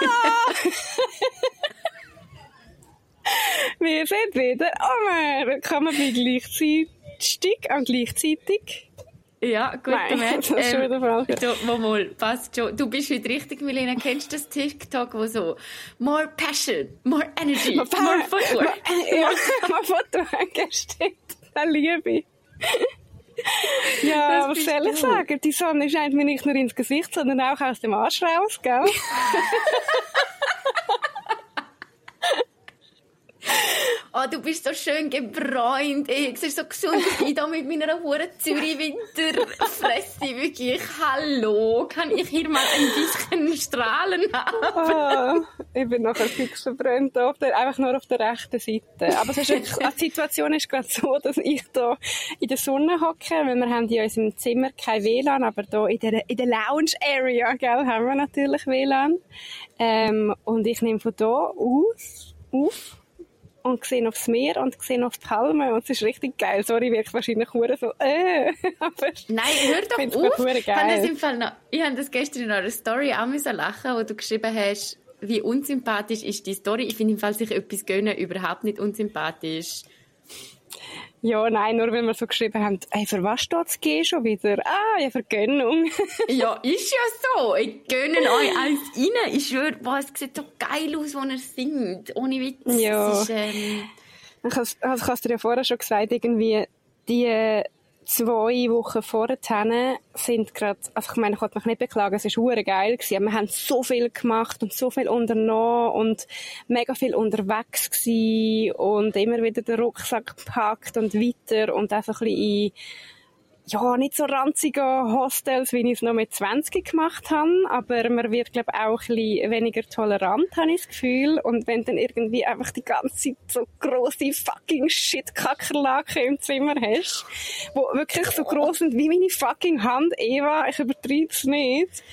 Wir sind wieder Omer. Kann man bei gleichzeitig und gleichzeitig? Ja, gut, Nein, das ist schon wieder falsch. du, mal, mal, passt schon. Du bist heute richtig, Milena. Kennst du das TikTok, wo so more passion, more energy, more, footwork? Ja, mal Footwork steht. Das liebe ich. Ja, was soll ich sagen? Die Sonne scheint mir nicht nur ins Gesicht, sondern auch aus dem Arsch raus, gell? Oh, du bist so schön gebräunt. Du siehst so gesund. Ich da mit meiner hohen Zürich-Winterfresse. Wirklich, hallo. Kann ich hier mal ein bisschen strahlen haben? Ah, ich bin nachher fix verbrannt, auf der, einfach nur auf der rechten Seite. Aber es ist wirklich, die Situation ist gerade so, dass ich da in der Sonne hocke, weil wir haben in unserem Zimmer kein WLAN, aber da in der, in der Lounge-Area, gell, haben wir natürlich WLAN. Ähm, und ich nehme von da aus, auf, und sehe aufs Meer und sehe auf die Palmen und es ist richtig geil. Sorry, wirkt wahrscheinlich hure so, äh, aber Nein, hör doch auf. verdammt Ich habe geil. das, im Fall noch, ich habe das gestern in einer Story auch müssen lachen, wo du geschrieben hast, wie unsympathisch ist die Story. Ich finde im Fall sich etwas gönnen überhaupt nicht unsympathisch. Ja, nein, nur weil wir so geschrieben haben, hey, für was steht's G schon wieder? Ah, ja, für Gönnung. Ja, ist ja so. Ich gönne euch alles rein. Ich schwöre, boah, es sieht so geil aus, wenn er singt. Ohne Witz. Ja. Ist, ähm, ich habe es dir ja vorher schon gesagt, irgendwie die zwei Wochen vorher sind gerade, also ich meine, ich wollte mich nicht beklagen, es war hure geil gewesen, wir haben so viel gemacht und so viel unternommen und mega viel unterwegs gewesen und immer wieder den Rucksack gepackt und weiter und einfach ein bisschen in ja, nicht so ranzige Hostels, wie ich es noch mit 20 gemacht habe, aber man wird, glaube ich, auch ein bisschen weniger tolerant, habe ich das Gefühl. Und wenn dann irgendwie einfach die ganze Zeit so grosse fucking Shit-Kackerlaken im Zimmer hast, wo wirklich so gross sind wie meine fucking Hand, Eva, ich übertreibe es nicht,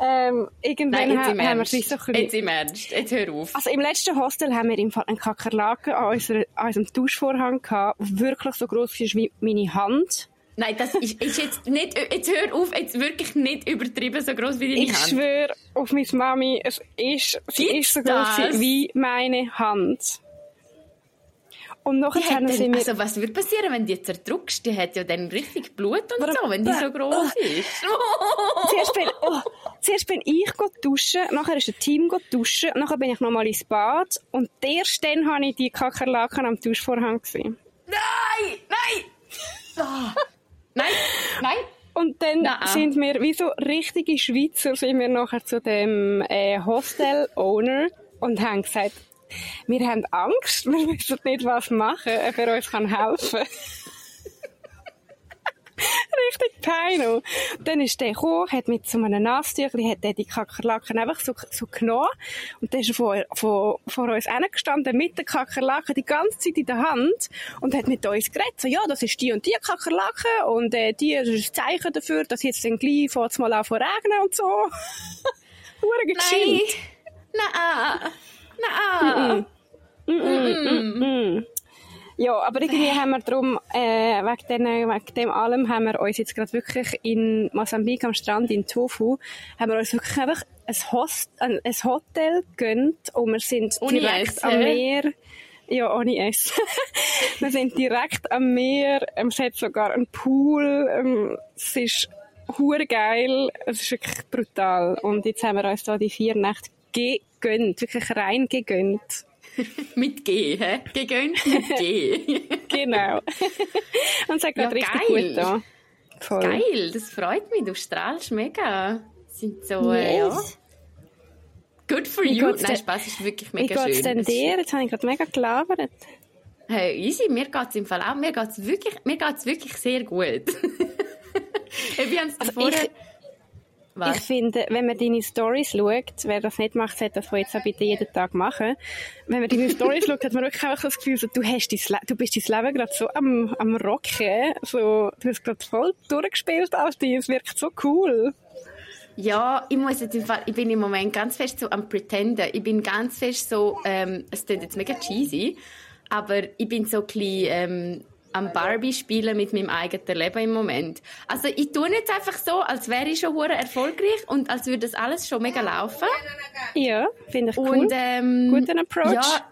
ähm, irgendwann nein, jetzt ha im haben wir sich so ein bisschen... Jetzt im Ernst. Jetzt hör auf. Also im letzten Hostel haben wir im Fall einen Kakerlaken an, unserer, an unserem Duschvorhang gehabt, der wirklich so gross ist wie meine Hand. Nein, das ist, ist jetzt nicht, jetzt hör auf, jetzt wirklich nicht übertrieben so groß wie deine Ich Hand. schwöre auf meine Mami, es ist, sie Gibt's ist so groß wie meine Hand. Und nachher Die haben sie mir... also was würde passieren, wenn du die zerdrückst? Die hat ja dann richtig Blut und Warum- so, wenn die so groß ist. zuerst, bin, oh, zuerst bin ich go duschen, nachher ist ein Team go duschen, nachher bin ich nochmal ins Bad und erst dann habe ich die Kakerlaken am Duschvorhang gesehen. Nein! Nein! Ah. Nein! Nein! Und dann Nein. sind wir, wie so richtige Schweizer, sind wir nachher zu dem äh, Hostel-Owner und haben gesagt, wir haben Angst, wir wissen nicht, was machen, ob er uns kann helfen Richtig peinlich. Dann ist der gekommen, hat mit so einem Nasstüchli, hat der die Kakerlaken einfach so, so genommen. Und dann ist er vor, vor, vor uns hingestanden, mit der Kakerlaken die ganze Zeit in der Hand und hat mit uns geredet. So, ja, das ist die und die Kakerlake und äh, die ist ein Zeichen dafür, dass jetzt dann gleich fängt's mal zu regnen und so. Hure Nein! gechillt. Nein! Nein! Ja, aber irgendwie haben wir drum, äh, wegen, den, wegen dem allem haben wir uns jetzt gerade wirklich in Mosambik am Strand in Tofu, haben wir uns wirklich einfach ein, Host, ein, ein Hotel gönnt und wir sind Ohne direkt Essen? am Meer. Ja, ohne Essen. wir sind direkt am Meer, ähm, es hat sogar einen Pool, ähm, es ist hure geil, es ist wirklich brutal. Und jetzt haben wir uns da die vier Nächte gegönnt, wirklich rein gegönnt. Mit G, hä? Gegönnt mit G. Genau. Und es hat Ja, gerade richtig geil. gut da. Voll. Geil, das freut mich. Du strahlst mega. Sind so, äh, ja. Yes. Good for Wie you. geht's Nein, denn- Spaß ist wirklich Wie mega geht's schön. denn Es ist- dir? Jetzt habe ich gerade mega gelabert. Hey, easy, mir geht's im Fall auch. Mir geht's wirklich, mir geht's wirklich sehr gut. hey, wir haben's Also vorher... ich- Was? Ich finde, wenn man deine Stories schaut, wer das nicht macht, sollte das von jetzt auch bitte jeden Tag machen. Wenn man deine Stories schaut, hat man wirklich einfach so das Gefühl, so, du, hast dein Le du bist dein Leben gerade so am, am Rocken. So, du hast gerade voll durchgespielt als die. Es wirkt so cool. Ja, ich muss jetzt im Fall, ich bin im Moment ganz fest so am Pretenden. Ich bin ganz fest so, ähm, es klingt jetzt mega cheesy, aber ich bin so ein bisschen, ähm, am Barbie spielen mit meinem eigenen Leben im Moment. Also ich tue jetzt einfach so, als wäre ich schon hure erfolgreich und als würde das alles schon mega laufen. Ja, finde ich cool. Und, ähm, Guten Approach. Ja,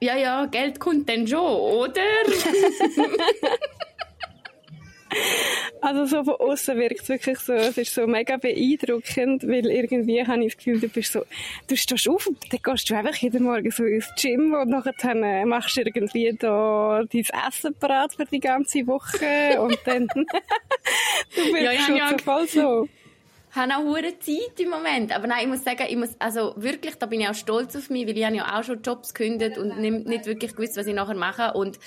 ja, ja, Geld kommt dann schon, oder? Also so von außen wirkt es wirklich so, es ist so mega beeindruckend, weil irgendwie habe ich das Gefühl, du bist so, du stehst auf und dann gehst du einfach jeden Morgen so ins Gym und nachher dann äh, machst du irgendwie da dein Essen parat für die ganze Woche und dann du bist Ja, schon ja. so voll so. habe auch hure Zeit im Moment. Aber nein, ich muss sagen, ich muss, also wirklich, da bin ich auch stolz auf mich, weil ich habe ja auch schon Jobs gekündigt und nicht, nicht wirklich gewusst, was ich nachher mache. Und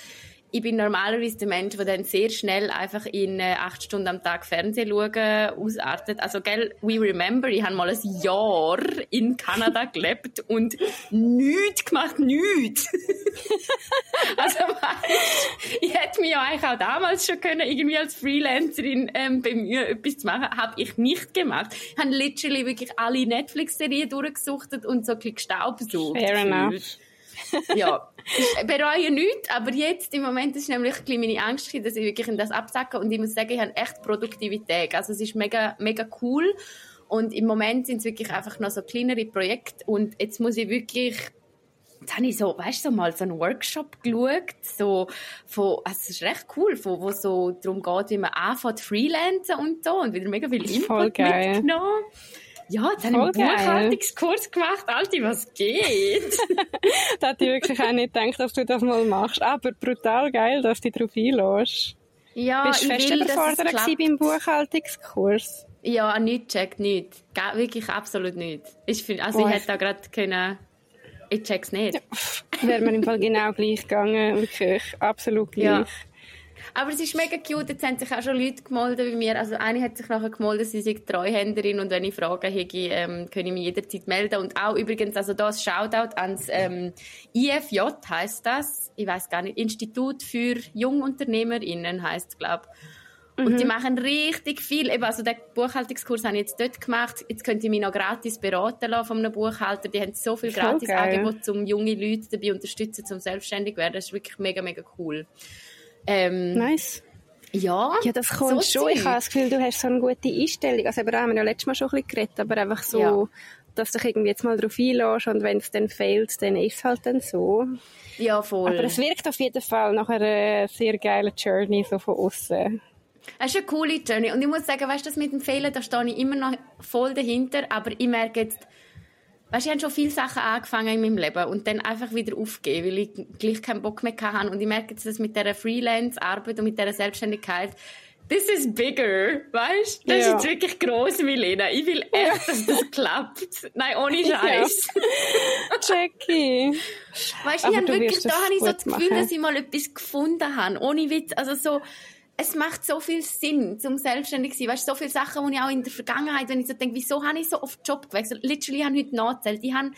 ich bin normalerweise der Mensch, der dann sehr schnell einfach in äh, acht Stunden am Tag Fernsehen schauen ausartet. Also, gell, we remember, ich habe mal ein Jahr in Kanada gelebt und nichts gemacht, nichts. also, weißt, ich hätte mich ja eigentlich auch damals schon können, irgendwie als Freelancerin ähm, bemühen, etwas zu machen. Habe ich nicht gemacht. Ich habe literally wirklich alle Netflix-Serien durchgesuchtet und so ein bisschen gestaubsaugt. Fair enough. ja, ich bereue nichts, aber jetzt im Moment ist nämlich ein bisschen meine Angst, dass ich wirklich in das absacke. Und ich muss sagen, ich habe echt Produktivität. Also es ist mega, mega cool. Und im Moment sind es wirklich einfach noch so kleinere Projekte. Und jetzt muss ich wirklich Jetzt habe ich so, weißt du, so mal so einen Workshop geschaut, so von, also es ist recht cool, von, wo so darum geht, wie man anfängt freelancen und so. Und wieder mega viel Input mitgenommen. Ja, jetzt habe ich einen. Buchhaltungskurs gemacht, Alter, was geht? Da hätte ich wirklich auch nicht gedacht, dass du das mal machst. Aber brutal geil, dass du dich darauf einlässt. Ja, Bist du fest will, überfordert beim Buchhaltungskurs? Ja, nichts checkt, nichts. Ga- Wirklich absolut nichts. Ich find, also Boah, ich hätte da gerade können, ich check's nicht. Wäre mir im Fall genau gleich gegangen. Wirklich, absolut gleich. Ja. Aber es ist mega cute, jetzt haben sich auch schon Leute gemeldet bei mir. Also eine hat sich nachher gemeldet, sie sei Treuhänderin und wenn ich Fragen hätte, ähm, kann ich mich jederzeit melden. Und auch übrigens, also da ein Shoutout ans ähm, IFJ heisst das. Ich weiß gar nicht, Institut für JungunternehmerInnen heisst glaube und die machen richtig viel. Eben, also den Buchhaltungskurs habe ich jetzt dort gemacht. Jetzt könnt ihr mich noch gratis beraten lassen von einem Buchhalter. Die haben so viel gratis. Angebote, um junge Leute dabei unterstützen, zum selbstständig werden. Das ist wirklich mega, mega cool. Ähm, Nice. ja, Ja, das kommt so schon. Ich habe das Gefühl, du hast so eine gute Einstellung. Also, aber haben wir ja letztes Mal schon ein bisschen geredet, aber einfach so, Ja. dass du dich irgendwie jetzt mal drauf einlässt und wenn es dann fehlt, dann ist es halt dann so. Ja, voll. Aber es wirkt auf jeden Fall nach einer sehr geilen Journey so von außen. Es ist eine coole Journey. Und ich muss sagen, weißt du, das mit dem Fehlen, da stehe ich immer noch voll dahinter. Aber ich merke jetzt, weißt du, ich habe schon viele Sachen angefangen in meinem Leben und dann einfach wieder aufgeben, weil ich gleich keinen Bock mehr hatte. Und ich merke jetzt, dass mit dieser Freelance-Arbeit und mit dieser Selbstständigkeit, this is bigger, weißt du? Das Ja. ist jetzt wirklich gross, Milena. Ich will echt, dass das klappt. Nein, ohne Scheiß. Jackie! Weißt ich habe wirklich, da habe ich so das Gefühl, machen. dass ich mal etwas gefunden habe. Ohne Witz. Also so, es macht so viel Sinn, zum selbstständig zu sein. Weißt so viele Sachen, die ich auch in der Vergangenheit, wenn ich so denke, wieso habe ich so oft Job gewechselt? Literally, ich habe heute nachgezählt. Ich habe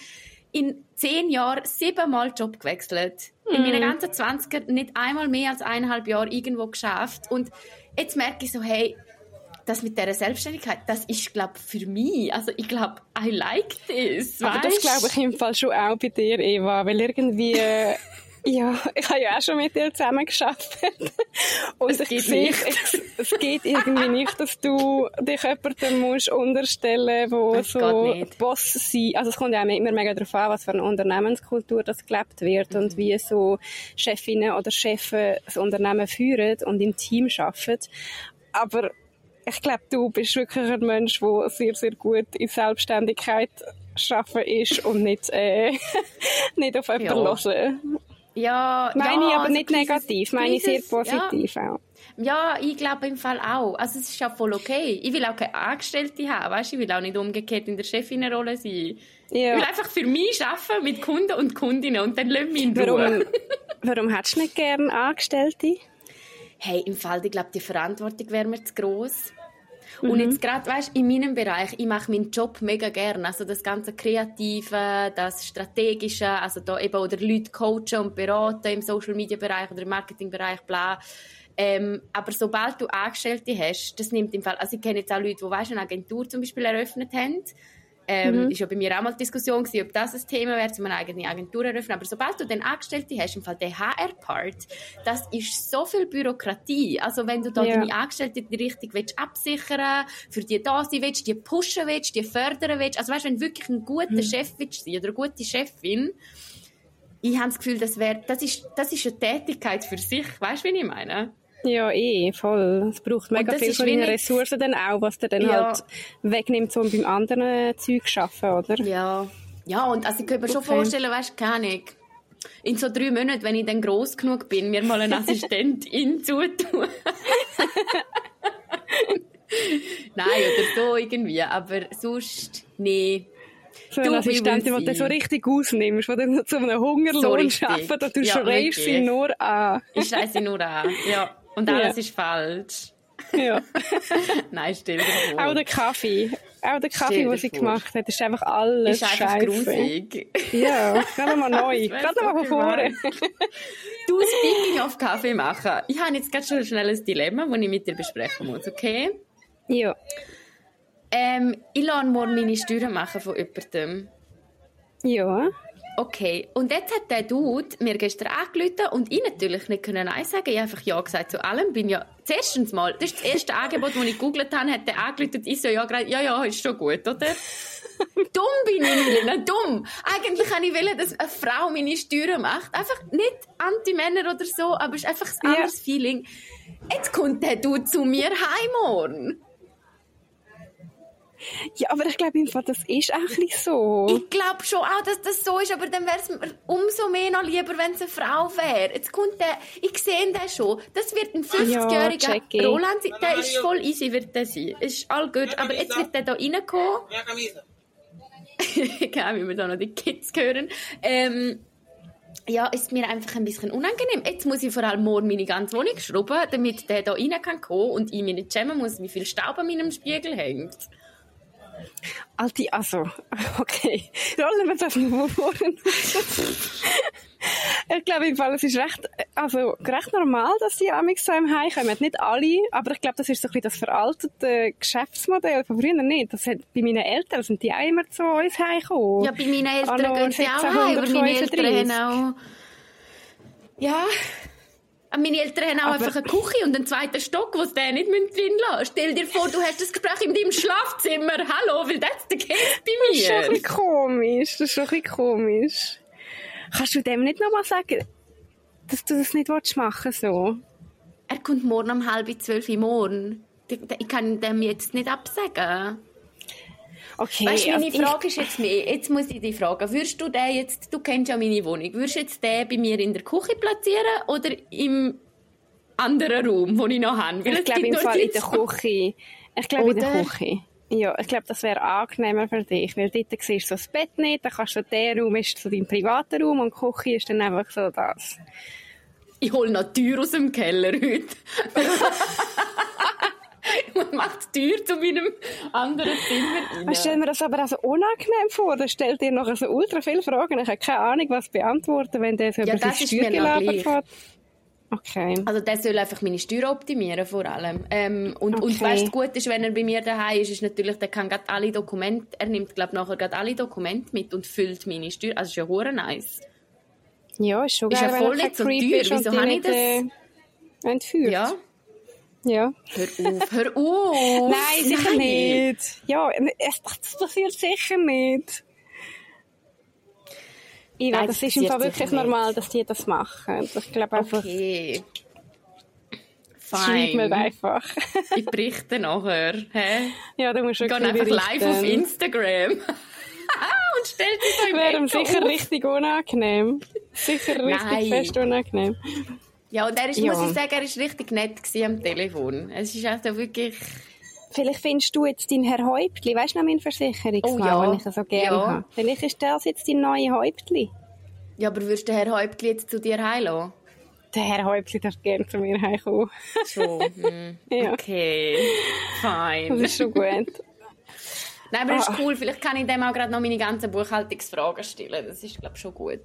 in zehn Jahren siebenmal Job gewechselt. In meinen Mhm. ganzen 20 nicht einmal mehr als eineinhalb Jahre irgendwo geschafft. Und jetzt merke ich so, hey, das mit dieser Selbstständigkeit, das ist, glaube für mich. Also ich glaube, I like this. Aber das glaube ich im Fall schon auch bei dir, Eva, weil irgendwie, ja, ich habe ja auch schon mit dir zusammen geschafft. Und Es ich geht sehe, nicht. Es, es geht irgendwie nicht, dass du dich jemandem musst unterstellen, wo Es so. Boss sein. Also es kommt ja auch immer mega darauf an, was für eine Unternehmenskultur das gelebt wird Mhm. und wie so Chefinnen oder Chefs das Unternehmen führen und im Team arbeiten. Aber ich glaube, du bist wirklich ein Mensch, der sehr, sehr gut in Selbstständigkeit schaffen ist und nicht, äh, nicht auf jemanden Ja. hören. Ja, Meine ja, ich aber also nicht Krisis- negativ, meine ich sehr positiv auch. Ja, ja, ich glaube im Fall auch. Also es ist ja voll okay. Ich will auch keine Angestellte haben, weißt? Ich will auch nicht umgekehrt in der Chefinnenrolle sein. Ich will Ja. einfach für mich arbeiten mit Kunden und Kundinnen und dann lassen wir in Ruhe. Warum, warum hättest du nicht gerne Angestellte? Hey, im Fall, ich glaube, die Verantwortung wäre mir zu gross. Mhm. Und jetzt gerade, weißt in meinem Bereich, ich mache meinen Job mega gern. Also das ganze Kreative, das Strategische, also da eben oder Leute coachen und beraten im Social Media Bereich oder im Marketing Bereich, bla. Ähm, aber sobald du Angestellte hast, das nimmt im Fall, also ich kenne jetzt auch Leute, die weißt, eine Agentur zum Beispiel eröffnet haben, Ähm, mhm. Ist ja bei mir auch mal die Diskussion gewesen, ob das ein Thema wäre, um eine eigene Agentur eröffnen. Aber sobald du den Angestellten hast, im Fall der HR-Part, das ist so viel Bürokratie. Also wenn du da ja. deine Angestellten richtig willst absichern, für die da sein willst, die pushen willst, die fördern willst, also weißt, wenn du wirklich ein guter mhm. Chef willst sein oder eine gute Chefin, ich habe das Gefühl, das wäre, das ist, das ist eine Tätigkeit für sich. Weißt du, wie ich meine? Ja, eh, voll. Es braucht mega viel von deinen Ressourcen dann auch, was du dann ja. halt wegnimmt, um beim anderen Zeug zu arbeiten, oder? Ja. Ja, und also ich könnte mir schon vorstellen, weißt du, keine Ahnung, in so drei Monaten, wenn ich dann gross genug bin, mir mal einen Assistentin zutun. Nein, oder so irgendwie, aber sonst, nee. So eine Assistentin, die du so richtig ausnimmst, die dann zu einem Hungerlohn so arbeitet und du schreist sie nur an. Ich schreie sie nur an, ja. Und alles ja. ist falsch. Ja. Nein, stell dir vor. Auch der Kaffee. Auch der Kaffee, den sie vor. gemacht hat, ist einfach alles Ist einfach grusig. Ja, gerade mal neu. gerade mal von vorne. du, speaking of Kaffee machen. Ich habe jetzt ganz schon ein Dilemma, das ich mit dir besprechen muss, okay? Ja. Ähm, ich lasse morgen meine Steuern machen von jemandem. Ja. Okay, und jetzt hat der Dude mir gestern angerufen und ich natürlich nicht können Nein sagen. Ich habe einfach Ja gesagt zu allem. Bin ja, zuerstens mal, das ist das erste Angebot, das ich gegoogelt habe, hat der angerufen ich so ja gerade, ja, ja, ist schon gut, oder? dumm bin ich, Milena, dumm. Eigentlich kann ich wollen, dass eine Frau meine Steuern macht. Einfach nicht Anti-Männer oder so, aber es ist einfach ein anderes ja. Feeling. Jetzt kommt der Dude zu mir heim morgen. Ja, aber ich glaube einfach, das ist auch nicht so. Ich glaube schon auch, dass das so ist, aber dann wäre es mir umso mehr noch lieber, wenn es eine Frau wäre. Jetzt kommt der, ich sehe den schon, das wird ein 50-jähriger ja, Roland sein, der ist voll easy, wird der sein. Ist all gut, aber jetzt wird der da reinkommen. Ja, Genau, wie wir da noch die Kids hören. Ähm, ja, ist mir einfach ein bisschen unangenehm. Jetzt muss ich vor allem morgen meine ganze Wohnung schrubben, damit der da rein kann kommen und ich mir nicht schämen muss, wie viel Staub an meinem Spiegel hängt. Alti, also, okay. Rollen wir das mal vor. ich glaube, im Fall, es ist recht, also, recht normal, dass die Amix so im Heim kommen. Nicht alle, aber ich glaube, das ist so ein bisschen das veraltete Geschäftsmodell von früher nicht. Das hat, bei meinen Eltern sind die auch immer zu uns heimgekommen. Ja, bei meinen Eltern gehen sie auch heim, aber meine Eltern haben auch, ja, meine Eltern haben auch aber einfach eine Küche und einen zweiten Stock, wo sie den nicht drin lassen Stell dir vor, du hast das Gespräch in deinem Schlafzimmer. Hallo, weil das ist der Case bei mir. Das ist schon ein bisschen komisch. Das ist schon ein bisschen komisch. Kannst du dem nicht nochmal sagen, dass du das nicht machen willst, so? Er kommt morgen um halb zwölf Uhr morgen. Ich kann dem jetzt nicht absagen. Okay. Weißt meine also Frage ist jetzt mehr. Jetzt muss ich dich fragen. Würdest du den jetzt, du kennst ja meine Wohnung, würdest du jetzt den bei mir in der Küche platzieren oder im anderen Raum, den ich noch habe? Weil ich glaube im Fall in der Küche. Ich glaube in der Küche. Ja, ich glaube, das wäre angenehmer für dich, weil dort siehst du so das Bett nicht, dann kannst du, der Raum ist so dein privater Raum und die Küche ist dann einfach so das. Ich hole noch Tür aus dem Keller heute. Man macht die Tür zu meinem anderen Zimmer. Ich stelle mir das aber auch so unangenehm vor. Da stellt dir noch so ultra viele Fragen. Ich habe keine Ahnung, was beantworten, wenn der so ja, über seine Steuer gelabert hat. Okay. Also der soll einfach meine Steuer optimieren vor allem. Ähm, und, okay. und weißt, gut ist, wenn er bei mir daheim ist, ist natürlich, der kann gerade alle Dokumente, er nimmt glaube nachher gerade alle Dokumente mit und füllt meine Steuer. Also ist ja hure nice. Ja, ist schon geil, Ist ja voll nicht so teuer. Wieso habe ich das? Äh, entführt. Ja. Ja. Hör auf, hör auf! Nein, sicher Nein. nicht. Ja, es, das passiert sicher nicht. Ich weiß, das ist im Fall wirklich normal, dass die das machen. Ich glaube einfach. Okay. Fein. mir einfach. ich berichte nachher. Hä? Ja, du musst wirklich einfach live auf Instagram. und stell dich so im Wäre sicher auf. richtig unangenehm. Sicher richtig Nein. fest unangenehm. Ja, und er ist, ja. muss ich sagen, er war richtig nett am Telefon. Es ist also wirklich... Vielleicht findest du jetzt deinen Herr Häuptli, weißt du noch, mein Versicherungsmann, oh, ja. den ich so gerne ja. habe. Vielleicht ist das jetzt dein neuer Häuptli. Ja, aber würdest du den Herr Häuptli jetzt zu dir heimlassen? Der Herr Häuptli darf gerne zu mir heimkommen. Schon? Hm. ja. Okay, fein. Das ist schon gut. Nein, aber das ist ah. cool. Vielleicht kann ich dem auch gerade noch meine ganzen Buchhaltungsfragen stellen. Das ist, glaube ich, schon gut.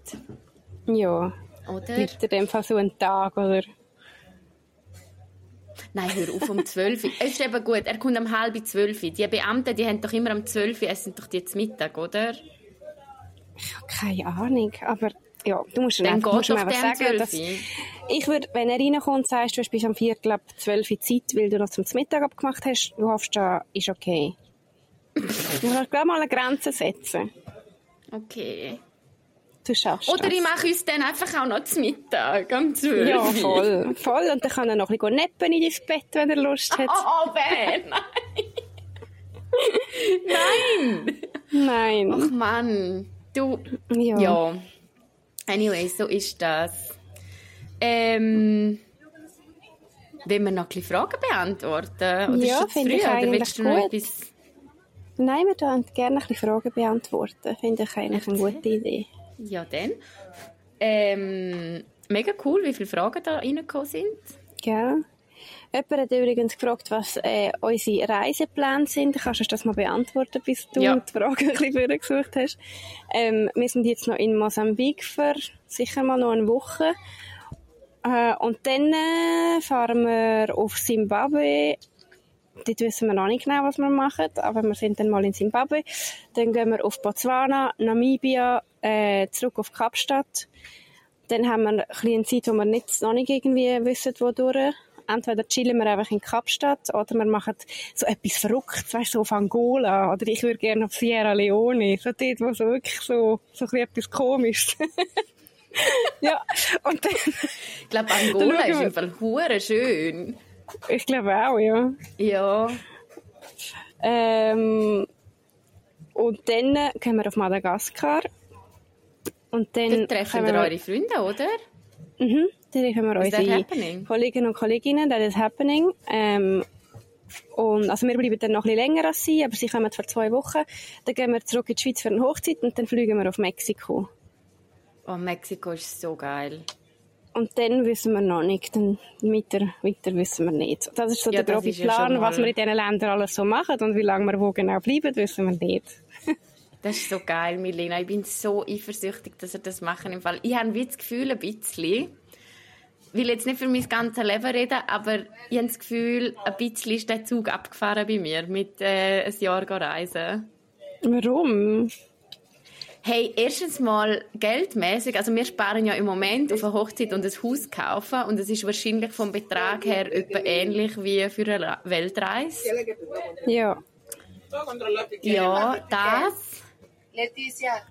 Ja, oder? Bleibt in dem Fall so ein Tag, oder? Nein, hör auf, um 12 Uhr. Es ist eben gut, er kommt um halb 12 Uhr. Die Beamten, die haben doch immer um 12 Uhr, essen doch die zum Mittag, oder? Ich habe keine Ahnung, aber ja, du musst Dann einfach, musst ihm einfach sagen, 12 dass, ich würde, wenn er reinkommt, sagst du, du bist am Viertel ab 12 Uhr Zeit, weil du noch zum Mittag abgemacht hast, du hoffst, da ist okay. du musst gleich mal eine Grenze setzen. Okay. Du schaffst Oder das. ich mache uns dann einfach auch noch zum Mittag, um 12 Ja, voll, voll. Und dann kann er noch ein bisschen neppen in dein Bett, wenn er Lust hat. Oh, Ben, nein! Nein. Ach Mann, du... ja. Ja. Anyway, so ist das. Ähm... Wollen wir noch ein bisschen Fragen beantworten? Oder Ja, finde ich oder eigentlich willst du noch gut. etwas... Nein, wir dürfen gerne ein bisschen Fragen beantworten. Finde ich eigentlich eine gute Idee. Ja, dann. Ähm, mega cool, wie viele Fragen da reingekommen sind. Gell? Jemand hat übrigens gefragt, was äh, unsere Reisepläne sind. Kannst du das mal beantworten, bis du Ja. die Frage ein bisschen vorgesucht hast? Ähm, wir sind jetzt noch in Mosambik für sicher mal noch eine Woche. Äh, und dann äh, fahren wir auf Zimbabwe. Dort wissen wir noch nicht genau, was wir machen, aber wir sind dann mal in Zimbabwe. Dann gehen wir auf Botswana, Namibia, äh, zurück auf Kapstadt. Dann haben wir ein bisschen Zeit, wo wir nicht, noch nicht irgendwie wissen, wodurch. Entweder chillen wir einfach in Kapstadt oder wir machen so etwas Verrücktes, weißt du, so auf Angola. Oder ich würde gerne auf Sierra Leone. So dort, wo so wirklich so, so etwas komisch. ja, und dann, Ich glaube, Dann Angola schauen ist im Fall schön. Ich glaube auch, ja. Ja. Ähm, und dann gehen wir auf Madagaskar. Und dann Dort treffen wir eure Freunde, oder? Mhm, dann treffen wir Is unsere happening? Kollegen und Kolleginnen, das ist happening. Ähm, und, also wir bleiben dann noch ein bisschen länger als sie, aber sie kommen für zwei Wochen. Dann gehen wir zurück in die Schweiz für eine Hochzeit und dann fliegen wir auf Mexiko. Oh, Mexiko ist so geil. Und dann wissen wir noch nicht, dann weiter, weiter wissen wir nicht. Das ist so Ja, der grobe ja Plan, schon was wir in diesen Ländern alles so machen und wie lange wir wo genau bleiben, wissen wir nicht. Das ist so geil, Milena. Ich bin so eifersüchtig, dass ihr das machen im Fall. Ich habe wie das Gefühl, ein bisschen, ich will jetzt nicht für mein ganzes Leben reden, aber ich habe das Gefühl, ein bisschen ist der Zug abgefahren bei mir, mit äh, ein Jahr reisen. Warum? Hey, erstens mal geldmäßig, also wir sparen ja im Moment auf eine Hochzeit und ein Haus kaufen und es ist wahrscheinlich vom Betrag her etwa ähnlich wie für eine Weltreise. Ja. Ja, das. Leticia.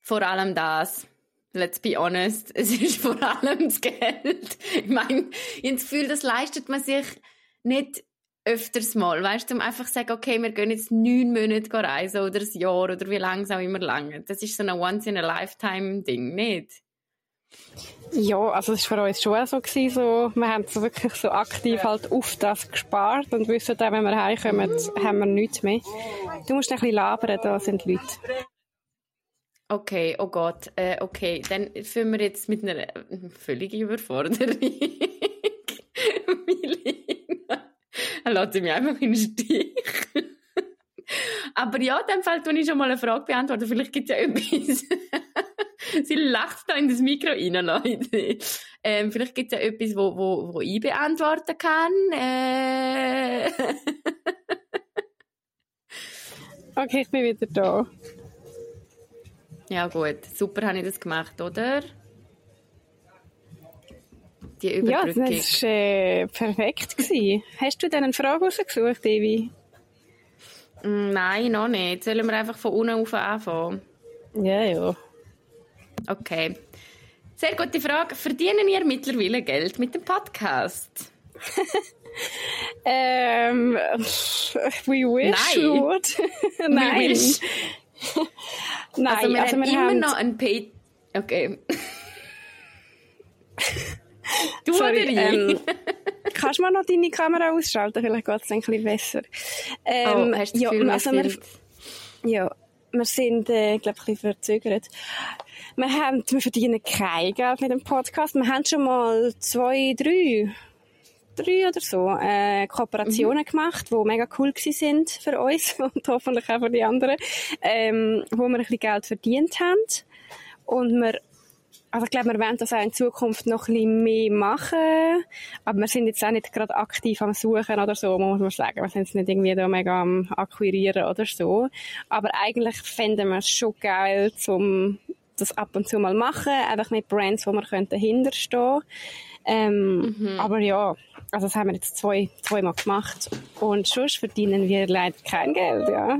Vor allem das. Let's be honest. Es ist vor allem das Geld. Ich meine, ich habe das Gefühl, das leistet man sich nicht öfters mal. Weißt du, um einfach zu sagen, okay, wir gehen jetzt neun Monate reisen oder ein Jahr oder wie lange es auch immer lange. Das ist so ein Once-in-a-Lifetime-Ding, nicht? Ja, also es war für uns schon so gewesen, so, wir haben so wirklich so aktiv halt auf das gespart und wissen dann, wenn wir heimkommen, haben wir nichts mehr. Du musst ein bisschen labern, da sind Leute. Okay, oh Gott, äh, okay, dann führen wir jetzt mit einer äh, völligen Überforderung. Milena, lasse mich einfach in den Stich. Aber ja, in dem Fall tue ich schon mal eine Frage beantworten. Vielleicht gibt es ja etwas. Sie lacht da in das Mikro rein, Leute. Ähm, vielleicht gibt es ja etwas, wo, wo, wo ich beantworten kann. Äh... Okay, ich bin wieder da. ja gut, super habe ich das gemacht, oder? Die Ja, Überbrückung. das war äh, perfekt. Gewesen. Hast du denn eine Frage rausgesucht, Evi? Mm, Nein, noch nicht. Sollen wir einfach von unten auf anfangen? Ja, ja. Okay. Sehr gute Frage. Verdienen ihr mittlerweile Geld mit dem Podcast? Ähm, we wish Nein. would. Nein. We wish. Nein, Also wir also haben wir immer haben, noch ein Pay... Okay. du Sorry, oder ich? ähm, kannst du mal noch deine Kamera ausschalten? Vielleicht geht es dann ein bisschen besser. Ähm, oh, hast du ja, Gefühl, also wir, sind... ja, wir sind, äh, glaube ich, ein bisschen verzögert. Wir, haben, wir verdienen kein Geld mit dem Podcast. Wir haben schon mal zwei, drei, drei oder so äh, Kooperationen gemacht, die mega cool sind für uns und hoffentlich auch für die anderen, ähm, wo wir ein bisschen Geld verdient haben. Und wir also ich glaube, wir werden das auch in Zukunft noch ein bisschen mehr machen, aber wir sind jetzt auch nicht gerade aktiv am Suchen oder so, muss man sagen. Wir sind jetzt nicht irgendwie da mega am Akquirieren oder so. Aber eigentlich fänden wir es schon geil, zum das ab und zu mal machen, einfach mit Brands, wo wir dahinter stehen ähm, mhm. Aber ja, also das haben wir jetzt zwei, zweimal gemacht und sonst verdienen wir leider kein Geld, ja.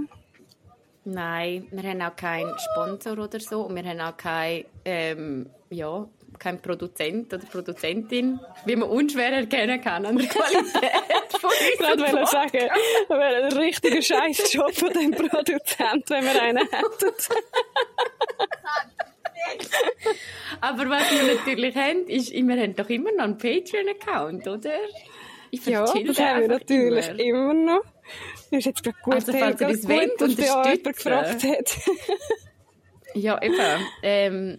Nein, wir haben auch keinen Sponsor oder so und wir haben auch kein, ähm, ja, kein Produzent oder Produzentin, wie man unschwer erkennen kann an der Qualität von Ich wollte sagen, wäre ein richtiger Scheißjob von dem Produzent, wenn wir einen hätten. Aber was wir natürlich haben, ist, wir haben doch immer noch einen Patreon-Account, oder? ja, das haben wir natürlich immer, immer noch. Das ist jetzt gut, also, falls ihr das wollt, dass jemand gefragt hat. ja, eben. Ähm,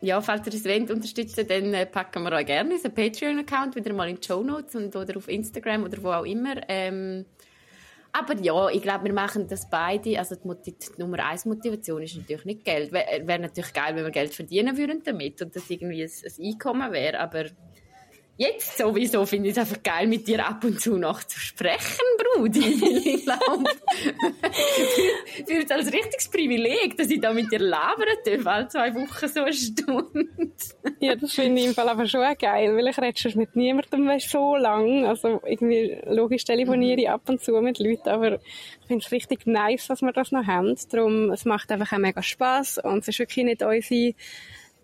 ja, falls ihr das wollt, unterstützen, dann äh, packen wir euch gerne unseren Patreon-Account wieder mal in die Show Notes und, oder auf Instagram oder wo auch immer. Ähm, aber ja, ich glaube, wir machen das beide. Also die, die Nummer eins Motivation ist natürlich nicht Geld. Wäre wär natürlich geil, wenn wir Geld verdienen würden damit und das irgendwie ein, ein Einkommen wäre. Aber Jetzt sowieso finde ich es einfach geil, mit dir ab und zu noch zu sprechen, Brudi. ich glaube, ich fühle es als richtiges Privileg, dass ich da mit dir labern darf, alle zwei Wochen so eine Stunde. ja, das finde ich im Fall aber schon geil, weil ich rede schon mit niemandem so lang. Also irgendwie, logisch telefoniere ich ab und zu mit Leuten, aber ich finde es richtig nice, dass wir das noch haben. Darum, es macht einfach auch mega Spass und es ist wirklich nicht unsere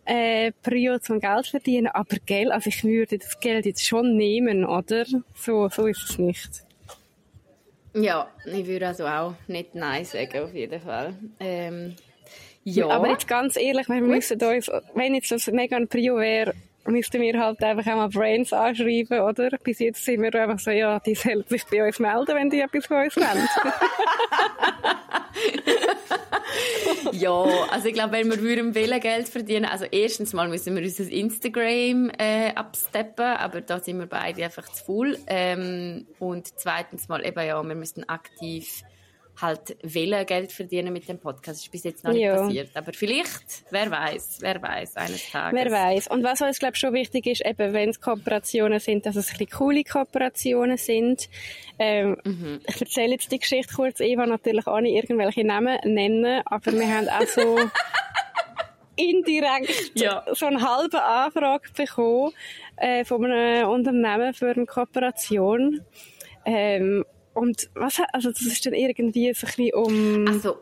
äh, Prio zum Geld verdienen, aber Geld, also ich würde das Geld jetzt schon nehmen, oder? So, so ist es nicht. Ja, ich würde also auch nicht Nein sagen, auf jeden Fall. Ähm, ja. Aber jetzt ganz ehrlich, wir müssen uns, wenn jetzt das mega ein Prio wäre, müssten wir halt einfach auch mal Brains anschreiben, oder? Bis jetzt sind wir einfach so, ja, die sollen sich bei uns melden, wenn die etwas von uns wollen. ja, also ich glaube, wenn wir würden Geld verdienen, also erstens mal müssen wir unser Instagram äh, absteppen, aber da sind wir beide einfach zu voll. Ähm, und zweitens mal eben ja, wir müssen aktiv halt wollen Geld verdienen mit dem Podcast. Das ist bis jetzt noch nicht ja. passiert. Aber vielleicht, wer weiß, wer weiß, eines Tages. Wer weiß. Und was uns, glaube ich, schon wichtig ist, eben, wenn es Kooperationen sind, dass es ein bisschen coole Kooperationen sind. Ähm, mhm. Ich erzähle jetzt die Geschichte kurz. Eva natürlich auch nicht irgendwelche Namen nennen, aber wir haben auch so indirekt ja. so eine halbe Anfrage bekommen äh, von einem Unternehmen für eine Kooperation. Ähm, und was, also das ist dann irgendwie so ein bisschen um... Also,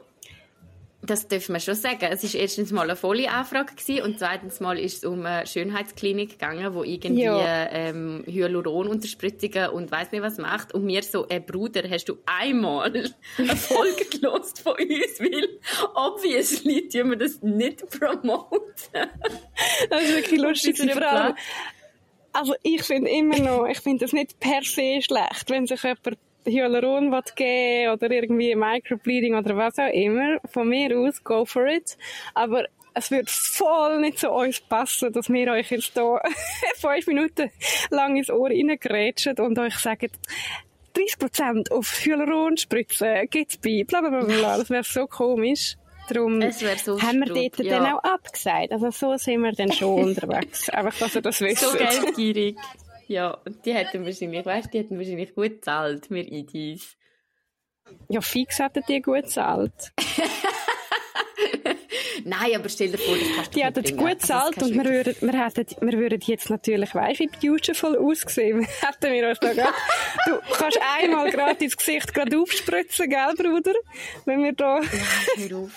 das dürfen wir schon sagen. Es ist erstens mal eine volle Anfrage gewesen, und zweitens mal ist es um eine Schönheitsklinik gegangen, wo irgendwie ja. ähm, Hyaluronunterspritzungen und weiß nicht was macht. Und mir so, äh, Bruder, hast du einmal eine Folge gelost von uns, weil obviously tun wir das nicht promoten. das ist wirklich lustig. Vor allem, also ich finde immer noch, ich finde das nicht per se schlecht, wenn sich jemand Hyaluron geben oder irgendwie Microbleeding oder was auch immer, von mir aus, go for it. Aber es wird voll nicht zu uns passen, dass wir euch jetzt hier fünf Minuten lang ins Ohr reingrätschen und euch sagen, 30% auf Hyaluronspritzen gibt's bei, bla bla bla Das wäre so komisch. Darum so haben wir dort ja. dann auch abgesagt. Also so sind wir dann schon unterwegs. Einfach, dass ihr das wisst. So geldgierig. Ja, und die hätten wahrscheinlich, weißt die hätten wahrscheinlich gut gezahlt, wir Idis. Ja, fix hätten die gut gezahlt. Nein, aber stell dir vor, das kannst du Die hätten gut gezahlt und wir würden, wir, hätten, wir würden jetzt natürlich, weißt du, wie beautiful aussehen. hätten wir uns da gerade, du kannst einmal gerade ins Gesicht gerade aufspritzen, gell, Bruder? Wenn wir da... Nein, hör auf.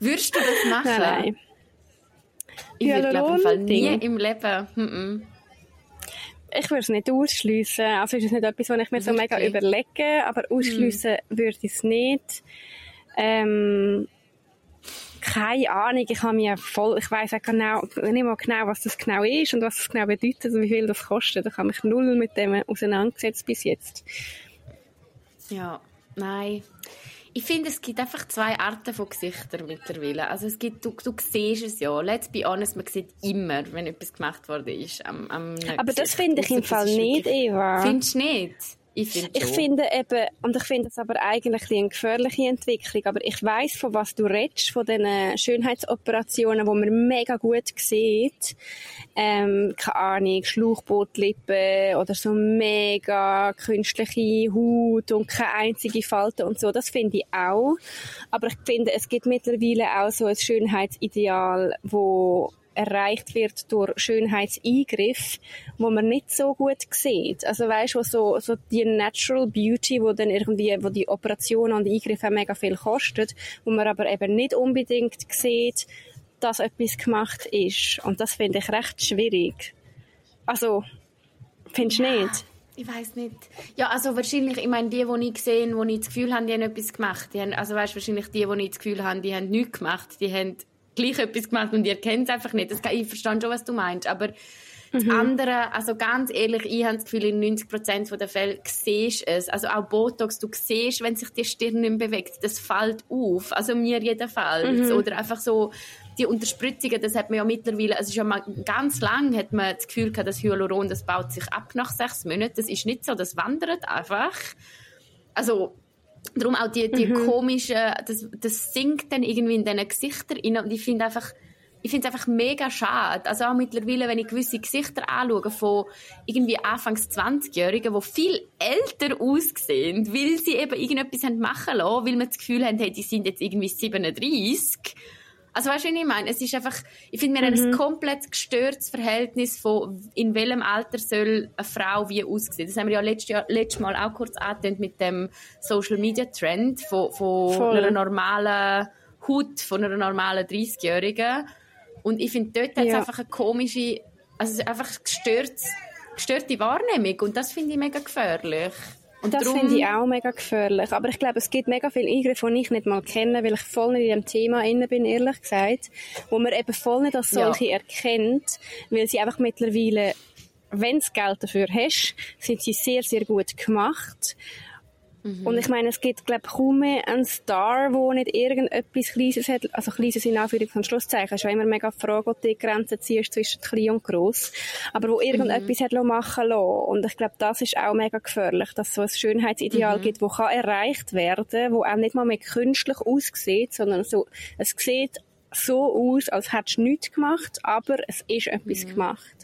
Würdest du das machen? Nein, nein. Ich würde, glaube ich, nie im Leben... Mm -mm ich würde es nicht ausschliessen. Also ist es nicht etwas, was ich mir so mega überlege, aber ausschliessen hm. würde ich es nicht. Ähm, keine Ahnung, ich habe mir voll, ich weiß auch genau, nicht mal genau, was das genau ist und was das genau bedeutet und wie viel das kostet. Ich habe mich null mit dem auseinandergesetzt bis jetzt. Ja, nein. Ich finde, es gibt einfach zwei Arten von Gesichtern mittlerweile. Also es gibt, du, du siehst es ja. Let's be honest, man sieht immer, wenn etwas gemacht worden ist. Am, am Aber das finde ich im Fall nicht, Eva. Findest du nicht? Ich, find ich finde eben, und ich finde es aber eigentlich eine gefährliche Entwicklung, aber ich weiß von was du redest, von den Schönheitsoperationen, wo man mega gut sieht, ähm, keine Ahnung, Schlauchbootlippen oder so mega künstliche Haut und keine einzige Falte und so, das finde ich auch. Aber ich finde, es gibt mittlerweile auch so ein Schönheitsideal, wo erreicht wird durch Schönheitseingriff, wo man nicht so gut sieht. Also weißt du, so, so die Natural Beauty, wo dann irgendwie, wo die Operation und die Eingriffe mega viel kostet, wo man aber eben nicht unbedingt sieht, dass etwas gemacht ist. Und das finde ich recht schwierig. Also, findest du ja. nicht? Ich weiß nicht. Ja, also wahrscheinlich, ich meine, die, die ich gesehen die ich das Gefühl habe, die haben etwas gemacht. Die haben, also weißt, wahrscheinlich die, die ich das Gefühl habe, die haben nichts gemacht. Die haben gleich etwas gemacht und ihr kennt es einfach nicht. Das ich verstehe schon, was du meinst, aber das mhm. andere, also ganz ehrlich, ich habe das Gefühl, in 90% der Fälle siehst du es. Also auch Botox, du siehst, wenn sich die Stirn nicht bewegt, das fällt auf. Also mir jedenfalls. Mhm. Oder einfach so, die Unterspritzungen, das hat man ja mittlerweile, also schon mal ganz lang hat man das Gefühl gehabt, das Hyaluron, das baut sich ab nach sechs Monaten. Das ist nicht so, das wandert einfach. Also, Darum auch die, die mhm. komischen, das, das sinkt dann irgendwie in diesen Gesichtern rein. Und ich finde einfach, ich finde es einfach mega schade. Also auch mittlerweile, wenn ich gewisse Gesichter anschaue von irgendwie Anfangs 20-Jährigen, die viel älter aussehen, weil sie eben irgendetwas haben machen lassen, weil man das Gefühl haben, hey, die sind jetzt irgendwie 37 also weißt du, was ich meine? Es ist einfach, ich finde, wir mhm. haben ein komplett gestörtes Verhältnis von, in welchem Alter soll eine Frau wie aussehen. Das haben wir ja letztes, Jahr, letztes Mal auch kurz angetönt mit dem Social Media Trend von, von einer normalen Haut, von einer normalen 30-Jährigen. Und ich finde, dort hat es einfach eine komische, also einfach gestört, gestörte Wahrnehmung. Und das finde ich mega gefährlich. Und das finde ich auch mega gefährlich. Aber ich glaube, es gibt mega viele Eingriffe, die ich nicht mal kenne, weil ich voll nicht in dem Thema inne bin, ehrlich gesagt. Wo man eben voll nicht als solche ja. erkennt, weil sie einfach mittlerweile, wenn du Geld dafür hast, sind sie sehr, sehr gut gemacht. Mhm. Und ich meine, es gibt, glaube ich, kaum mehr einen Star, der nicht irgendetwas Kleines hat. Also Kleines in Anführungs- und Schlusszeichen. Es ist immer mega die Frage, ob du die Grenze ziehst zwischen klein und gross. Aber wo irgendetwas mhm. hat machen lassen. Und ich glaube, das ist auch mega gefährlich, dass es so ein Schönheitsideal mhm. gibt, das kann erreicht werden, wo auch nicht mal mehr künstlich aussieht, sondern so, es sieht so aus, als hättest du nichts gemacht, aber es ist etwas mhm. gemacht.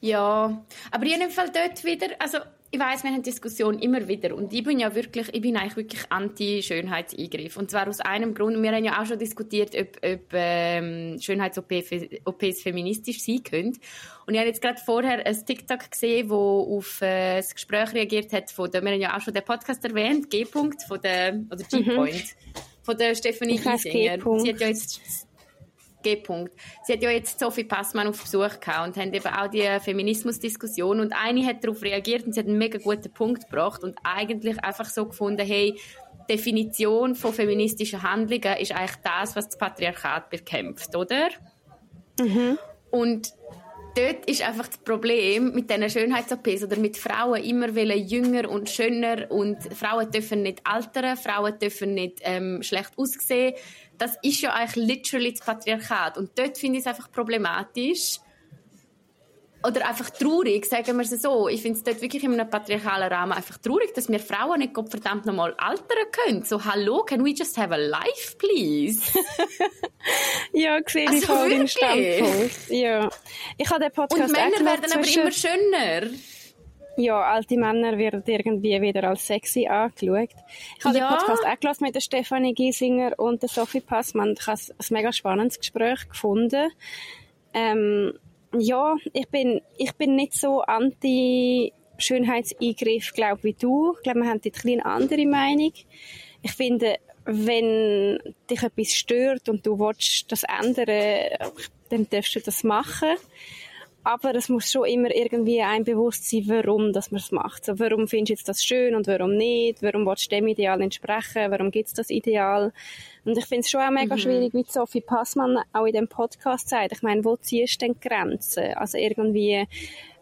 Ja, aber in jedem Fall dort wieder, also ich weiß, wir haben Diskussionen immer wieder und ich bin ja wirklich, ich bin eigentlich wirklich anti-Schönheitseingriff und zwar aus einem Grund. Wir haben ja auch schon diskutiert, ob, ob ähm, Schönheits-OPs feministisch sein können. Und ich habe jetzt gerade vorher ein TikTok gesehen, wo auf äh, das Gespräch reagiert hat von der, wir haben ja auch schon den Podcast erwähnt, G-Punkt von der oder G-Point mhm. von der Stephanie Giesinger. Sie hat ja jetzt G-Punkt. Sie hat ja jetzt Sophie Passmann auf Besuch gehabt und haben eben auch die Feminismusdiskussion und eine hat darauf reagiert und sie hat einen mega guten Punkt gebracht und eigentlich einfach so gefunden, hey, Definition von feministischen Handlungen ist eigentlich das, was das Patriarchat bekämpft, oder? Mhm. Und dort ist einfach das Problem mit diesen Schönheits-OPs oder mit Frauen immer jünger und schöner und Frauen dürfen nicht altern, Frauen dürfen nicht ähm, schlecht aussehen, das ist ja eigentlich literally das Patriarchat. Und dort finde ich es einfach problematisch. Oder einfach traurig, sagen wir es so. Ich finde es dort wirklich in einem patriarchalen Rahmen einfach traurig, dass wir Frauen nicht Gott verdammt nochmal altern können. So, hallo, can we just have a life, please? ja, sehe ich also, auch den Standpunkt. Ja. Ich habe den Podcast Und Männer werden aber immer schöner ja, alte Männer werden irgendwie wieder als sexy angeschaut. Ich habe ja. den Podcast auch gelassen mit der Stefanie Giesinger und der Sophie Passmann. Ich habe ein mega spannendes Gespräch gefunden. Ähm, ja, ich bin, ich bin nicht so anti Schönheitseingriff, glaube wie du. Ich glaube, wir haben dort eine andere Meinung. Ich finde, wenn dich etwas stört und du willst das ändern, dann darfst du das machen aber es muss schon immer irgendwie ein bewusst sein, warum dass man es macht. So, warum findest du jetzt das schön und warum nicht? Warum willst du dem Ideal entsprechen? Warum gibt es das Ideal? Und ich finde es schon auch mega mhm. schwierig, wie Sophie Passmann auch in dem Podcast sagt. Ich meine, wo ziehst du denn Grenzen? Also irgendwie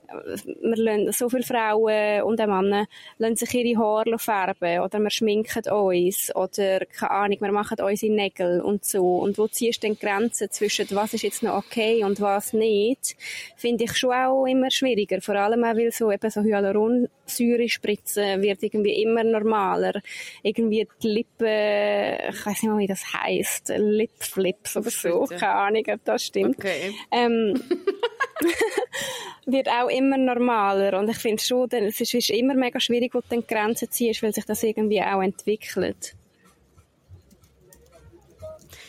wir lassen, so viele Frauen und auch Männer lassen sich ihre Haare färben oder wir schminken uns oder, keine Ahnung, wir machen unsere Nägel und so. Und wo ziehst du denn Grenzen zwischen was ist jetzt noch okay und was nicht, finde ich schon auch immer schwieriger. Vor allem auch, weil so eben so Hyaluronsäure spritzen wird irgendwie immer normaler. Irgendwie die Lippen, ich weiß nicht mal, wie das heisst, Lipflips oder so, keine Ahnung, ob das stimmt. Okay. Ähm, wird auch immer normaler und ich finde schon, es ist, immer mega schwierig, wo du die Grenzen ziehst, weil sich das irgendwie auch entwickelt.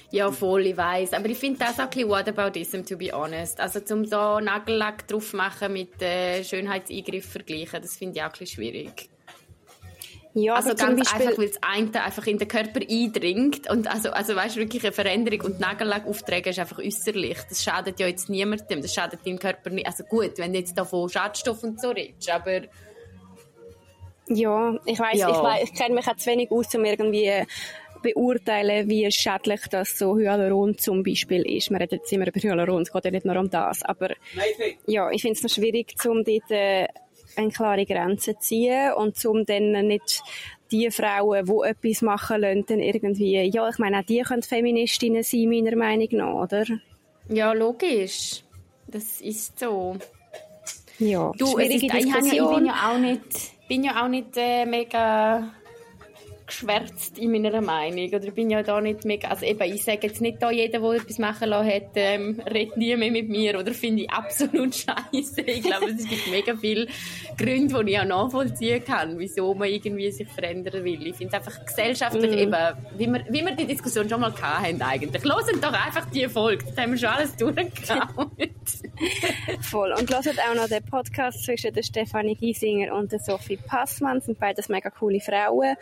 Ja, voll, ich weiss. Aber ich finde das auch ein bisschen whataboutism, to be honest. Also, zum so Nagellack drauf machen mit äh, Schönheitseingriff vergleichen, das finde ich auch ein bisschen schwierig. Ja, also ganz einfach, weil das eine einfach in den Körper eindringt und also, also weißt du, wirklich eine Veränderung und Nagellack auftragen ist einfach äußerlich. Das schadet ja jetzt niemandem, das schadet deinem Körper nicht. Also gut, wenn du jetzt da von Schadstoff und so redest, aber ja, ich weiß, Ja. ich, weiss, ich kenne mich auch zu wenig aus, um irgendwie beurteilen, wie schädlich das so Hyaluron zum Beispiel ist. Wir reden jetzt immer über Hyaluron, es geht ja nicht nur um das, aber ja, ich finde es noch schwierig, um dort äh, eine klare Grenze ziehen und um dann nicht die Frauen, die etwas machen lassen, dann irgendwie, ja, ich meine, auch die können Feministinnen sein, meiner Meinung nach, oder? ja, logisch. Das ist so. Ja, Du, schwierige ist, ich, bin ja auch nicht, bin ja auch nicht äh, mega geschwärzt in meiner Meinung. Oder ich bin ja da nicht mega, also eben, ich sage jetzt nicht da jeder, der etwas machen lassen hat, ähm, redet nie mehr mit mir oder finde ich absolut scheiße. Ich glaube, es gibt mega viele Gründe, die ich auch nachvollziehen kann, wieso man irgendwie sich verändern will. Ich finde es einfach gesellschaftlich eben, wie wir, wie wir die Diskussion schon mal hatten eigentlich. Losen doch einfach die Folge, da haben wir schon alles durchgehauen. Voll. Und hört auch noch den Podcast zwischen der Stefanie Giesinger und der Sophie Passmann. Sind beides mega coole Frauen.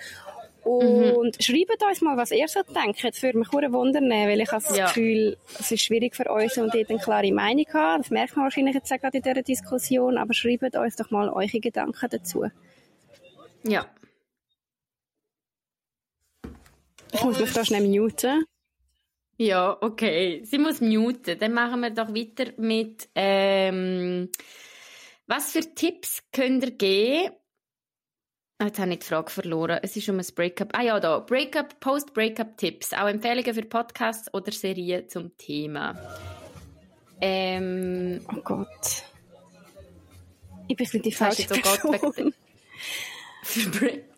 Und schreibt uns mal, was ihr so denkt. Das würde mich sehr wundern, weil ich habe das Ja. Gefühl, es ist schwierig für uns, um dort eine klare Meinung zu haben. Das merkt man wahrscheinlich jetzt auch gerade in dieser Diskussion. Aber schreibt uns doch mal eure Gedanken dazu. ja. Ich muss mich da schnell muten. Ja, okay. Sie muss muten. Dann machen wir doch weiter mit, ähm, was für Tipps könnt ihr geben? Ah, Jetzt habe ich die Frage verloren. Es ist um ein Breakup. Ah ja, da. Breakup, Post-Breakup-Tipps. Auch Empfehlungen für Podcasts oder Serien zum Thema. Ähm, Oh Gott. Ich bin die falsche gerade Person.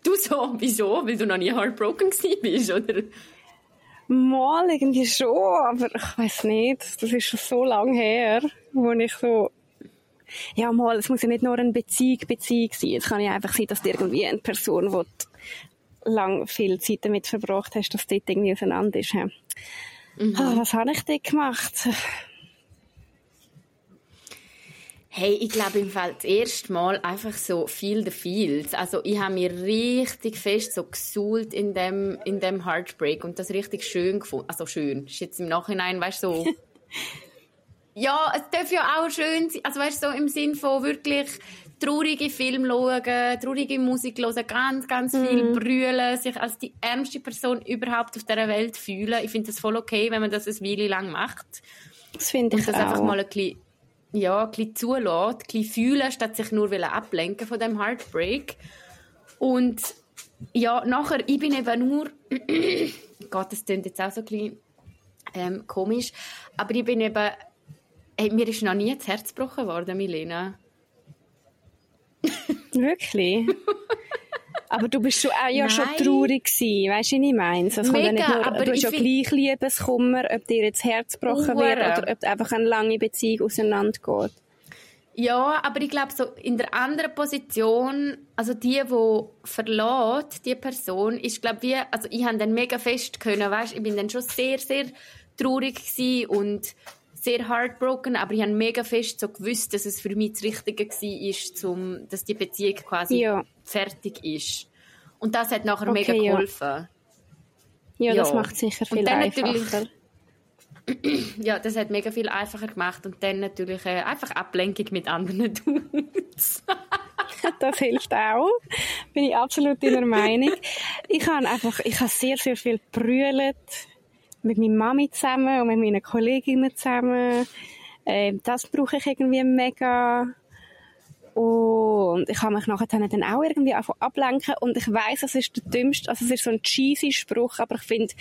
Du so? Wieso? Weil du noch nie heartbroken bist, oder? Mal irgendwie schon, aber ich weiß nicht. Das ist schon so lange her, wo ich so ja mal, es muss ja nicht nur eine Beziehung, Beziehung sein. Es kann ja einfach sein, dass du irgendwie eine Person, du lang viel Zeit damit verbracht hast, dass dort irgendwie auseinander ist. hä? Ah, was habe ich dort gemacht? Hey, ich glaube im Fall das erste Mal einfach so feel the feels. Also ich habe mich richtig fest so gesuhlt in dem, in dem Heartbreak und das richtig schön gefunden. Also schön, ist jetzt im Nachhinein, weißt du, so... ja, es darf ja auch schön sein, also weißt du, so im Sinn von wirklich traurige Filme schauen, traurige Musik hören, ganz, ganz viel brüllen, sich als die ärmste Person überhaupt auf dieser Welt fühlen. Ich finde das voll okay, wenn man das eine Weile lang macht Das finde ich und das auch. einfach mal ein bisschen, ja, ein bisschen zulässt, ein bisschen fühlen, statt sich nur ablenken von dem Heartbreak. Und ja, nachher, ich bin eben nur, Gott, das klingt jetzt auch so ein bisschen ähm, komisch, aber ich bin eben, hey, mir ist noch nie das Herz gebrochen worden, Milena. Wirklich? aber du bist schon, auch ja schon Nein. traurig gewesen, weißt du, wie ich meine? Kommt ja Mega, nicht nur, aber du hast ja gleich Liebeskummer, ob dir jetzt das Herz gebrochen Hure. wird oder ob einfach eine lange Beziehung auseinandergeht. Ja, aber ich glaube, so in der anderen Position, also die, die verlässt, die Person, ist, glaube wie, also ich habe dann mega fest können, weißt, ich bin dann schon sehr, sehr traurig gewesen und sehr heartbroken, aber ich habe mega fest so gewusst, dass es für mich das Richtige war, ist, zum, dass die Beziehung quasi Ja. fertig ist. Und das hat nachher Okay, mega geholfen. Ja, das Ja. macht sicher viel einfacher. Ja, das hat mega viel einfacher gemacht und dann natürlich äh, einfach Ablenkung mit anderen Dudes. Das hilft auch. Bin ich absolut deiner Meinung. Ich habe einfach, ich habe sehr, sehr viel brüllt. Mit meiner Mami zusammen und mit meinen Kolleginnen zusammen. Ähm, das brauche ich irgendwie mega. Und ich habe mich nachher dann auch irgendwie ablenken und ich weiß, das ist der dümmste, also es ist so ein cheesy Spruch, aber ich finde,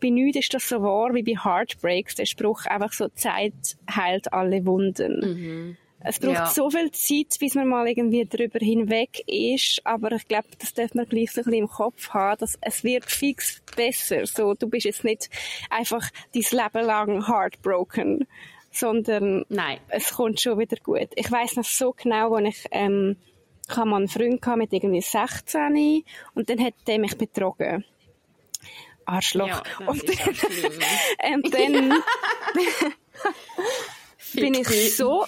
bei nichts ist das so wahr wie bei Heartbreaks, der Spruch einfach so, Zeit heilt alle Wunden. Mhm. Es braucht ja. so viel Zeit, bis man mal irgendwie drüber hinweg ist, aber ich glaube, das darf man gleich so ein bisschen im Kopf haben, dass es wird fix besser. So, du bist jetzt nicht einfach dein Leben lang heartbroken, sondern Nein. es kommt schon wieder gut. Ich weiß noch so genau, als ich ähm, ich mal einen Freund mit irgendwie 16 und dann hat der mich betrogen. Arschloch. Ja, und, und dann bin ich so,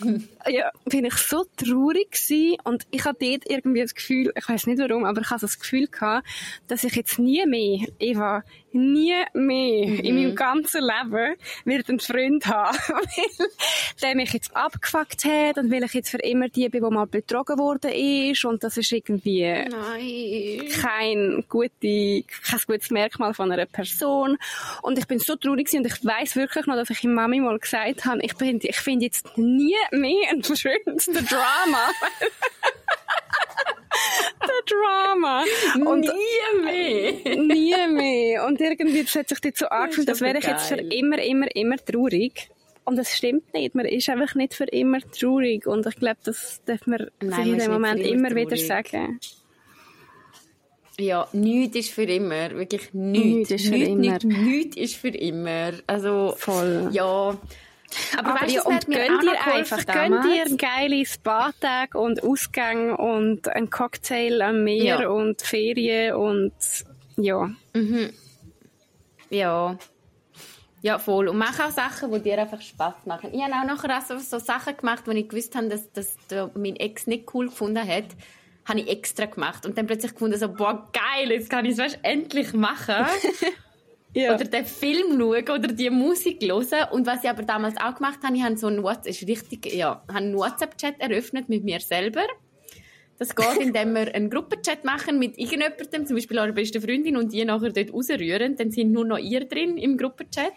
ja, bin ich so traurig gewesen und ich hatte dort irgendwie das Gefühl, ich weiß nicht warum, aber ich hatte das Gefühl gehabt, dass ich jetzt nie mehr, Eva, nie mehr mhm. in meinem ganzen Leben wird einen Freund haben, weil der mich jetzt abgefuckt hat und weil ich jetzt für immer die bin, die mal betrogen worden ist und das ist irgendwie Nein. kein gute, kein gutes Merkmal von einer Person und ich bin so traurig und ich weiß wirklich noch, dass ich ihm Mami mal gesagt habe, ich bin, ich finde jetzt nie mehr Freund, der Drama. der Drama. Und nie mehr. nie mehr. Und irgendwie das hat sich dort so angefühlt, als wäre ich jetzt für immer, immer, immer traurig. Und das stimmt nicht. Man ist einfach nicht für immer traurig. Und ich glaube, das darf man Nein, sich in dem Moment immer traurig. wieder sagen. Ja, nichts ist für immer. Wirklich nichts. Nichts ist für nichts, immer. Nichts ist für immer. Also, Voll. Ja. Aber, aber weißt, und gönnt ihr einfach, gönnt ihr geile Spa-Tage und Ausgänge und ein Cocktail am Meer ja. und Ferien und ja. Mhm. Ja. Ja, voll. Und mach auch Sachen, die dir einfach Spaß machen. Ich habe auch nachher auch so, so Sachen gemacht, wo ich gewusst habe, dass, dass mein Ex nicht cool gefunden hat habe ich extra gemacht und dann plötzlich gefunden so boah geil jetzt kann ich es endlich machen ja. oder den Film schauen oder die Musik hören. Und was ich aber damals auch gemacht habe, ich habe so einen WhatsApp, ist richtig, ja, einen WhatsApp-Chat eröffnet mit mir selber. Das geht, indem wir einen Gruppenchat machen mit irgendjemandem, zum Beispiel eurer besten Freundin, und die nachher dort rausrühren. Dann sind nur noch ihr drin im Gruppenchat.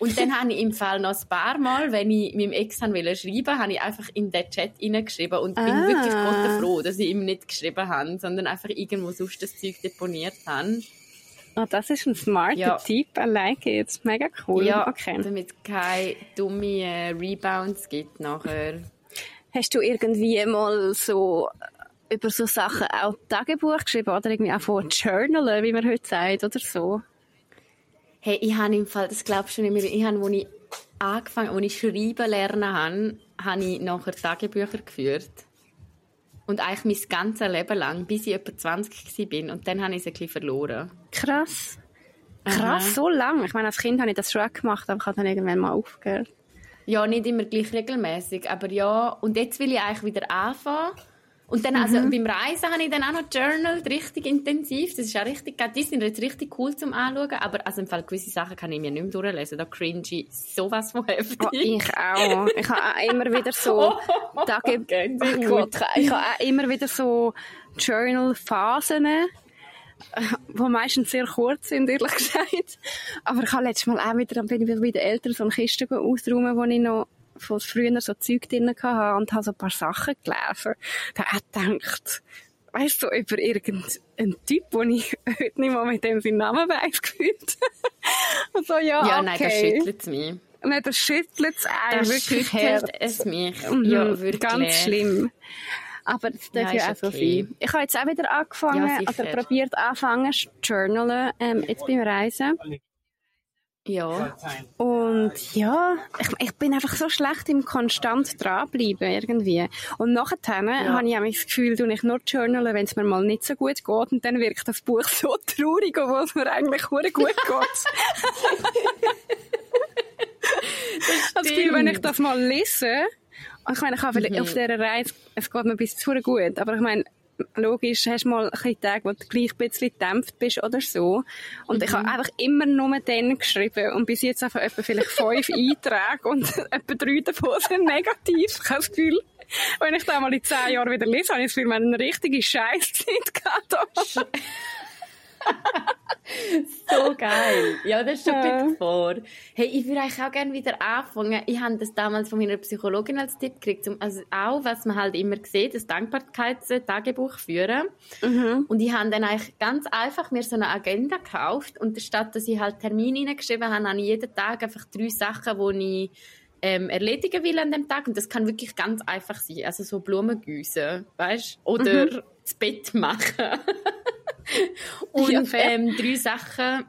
Und dann habe ich im Fall noch ein paar Mal, wenn ich meinem Ex wollte schreiben, habe ich einfach in den Chat hineingeschrieben und ah. bin wirklich froh, dass ich ihm nicht geschrieben habe, sondern einfach irgendwo sonst das Zeug deponiert habe. Oh, das ist ein smarter ja. Tipp. I like it. Mega cool. Ja, okay. damit es keine dummen äh, Rebounds gibt nachher. Hast du irgendwie mal so über so Sachen auch Tagebuch geschrieben oder irgendwie auch von Journalen, wie man heute sagt, oder so? Hey, ich habe im Fall, das glaubst du nicht mehr, ich habe, als ich angefangen, als ich schreiben lernen habe, habe ich nachher Tagebücher geführt. Und eigentlich mein ganzes Leben lang, bis ich etwa 20 war. Und dann habe ich es ein bisschen verloren. Krass. Krass, Aha. so lange. Ich meine, als Kind habe ich das schon gemacht, aber ich habe dann irgendwann mal aufgehört. Ja, nicht immer gleich regelmäßig, aber ja. Und jetzt will ich eigentlich wieder anfangen. Und dann, also, mhm. beim Reisen habe ich dann auch noch journalt, richtig intensiv. Das ist auch richtig, die sind jetzt richtig cool zum Anschauen, aber also im Fall gewisse Sachen kann ich mir nicht mehr durchlesen. Da cringe ich sowas von heftig. Oh, ich auch. Ich habe auch immer wieder so oh, Tage, okay, oh Gott, ich habe auch immer wieder so Journal-Phasen, die meistens sehr kurz sind, ehrlich gesagt. Aber ich habe letztes Mal auch wieder, dann bin ich wieder bei den Eltern so eine Kiste ausräumen, wo ich noch von früher so Zeug drin hatte und habe so ein paar Sachen gelesen. Da ich gedacht, weißt du, über irgendeinen Typ, den ich heute nicht mal mit dem seinen Namen weiss, gefühlt. und so, ja, ja okay. nein, das schüttelt es mich. Nein, das schüttelt es einem wirklich schüttelt es mich. Mhm, ja, wirklich. Ganz schlimm. Aber das darf ja, ja auch so okay. sein. Ich habe jetzt auch wieder angefangen, ja, oder probiert anfangen, zu journalen, ähm, jetzt beim Reisen. Ja. Und ja, ich, ich bin einfach so schlecht im konstant dranbleiben irgendwie. Und nachher ja. habe ich auch das Gefühl, du ich nur journalen, wenn es mir mal nicht so gut geht. Und dann wirkt das Buch so traurig, obwohl es mir eigentlich gut geht. das Gefühl, wenn ich das mal lese, ich meine, ich habe mhm. auf dieser Reise, es geht mir bis zu gut, aber ich meine, logisch, hast du mal ein Tage, wo du gleich ein bisschen gedämpft bist oder so. Und mhm. ich habe einfach immer nur dann geschrieben und bis jetzt einfach etwa vielleicht fünf Einträge und etwa drei davon sind negativ. Ich habe das Gefühl, wenn ich da mal in zehn Jahren wieder lese, habe ich das Gefühl, wir eine richtige Scheißzeit gehabt. so geil. Ja, das ist schon ja. vor. Hey, ich würde eigentlich auch gerne wieder anfangen. Ich habe das damals von meiner Psychologin als Tipp gekriegt, um, also auch, was man halt immer sieht, das Dankbarkeitstagebuch führen. Mhm. Und ich habe dann eigentlich ganz einfach mir so eine Agenda gekauft und statt, dass ich halt Termine hineingeschrieben habe, habe ich jeden Tag einfach drei Sachen, die ich ähm, erledigen will an dem Tag. Und das kann wirklich ganz einfach sein. Also so Blumen gießen, weißt Oder mhm. das Bett machen. und ja, ähm, drei Sachen,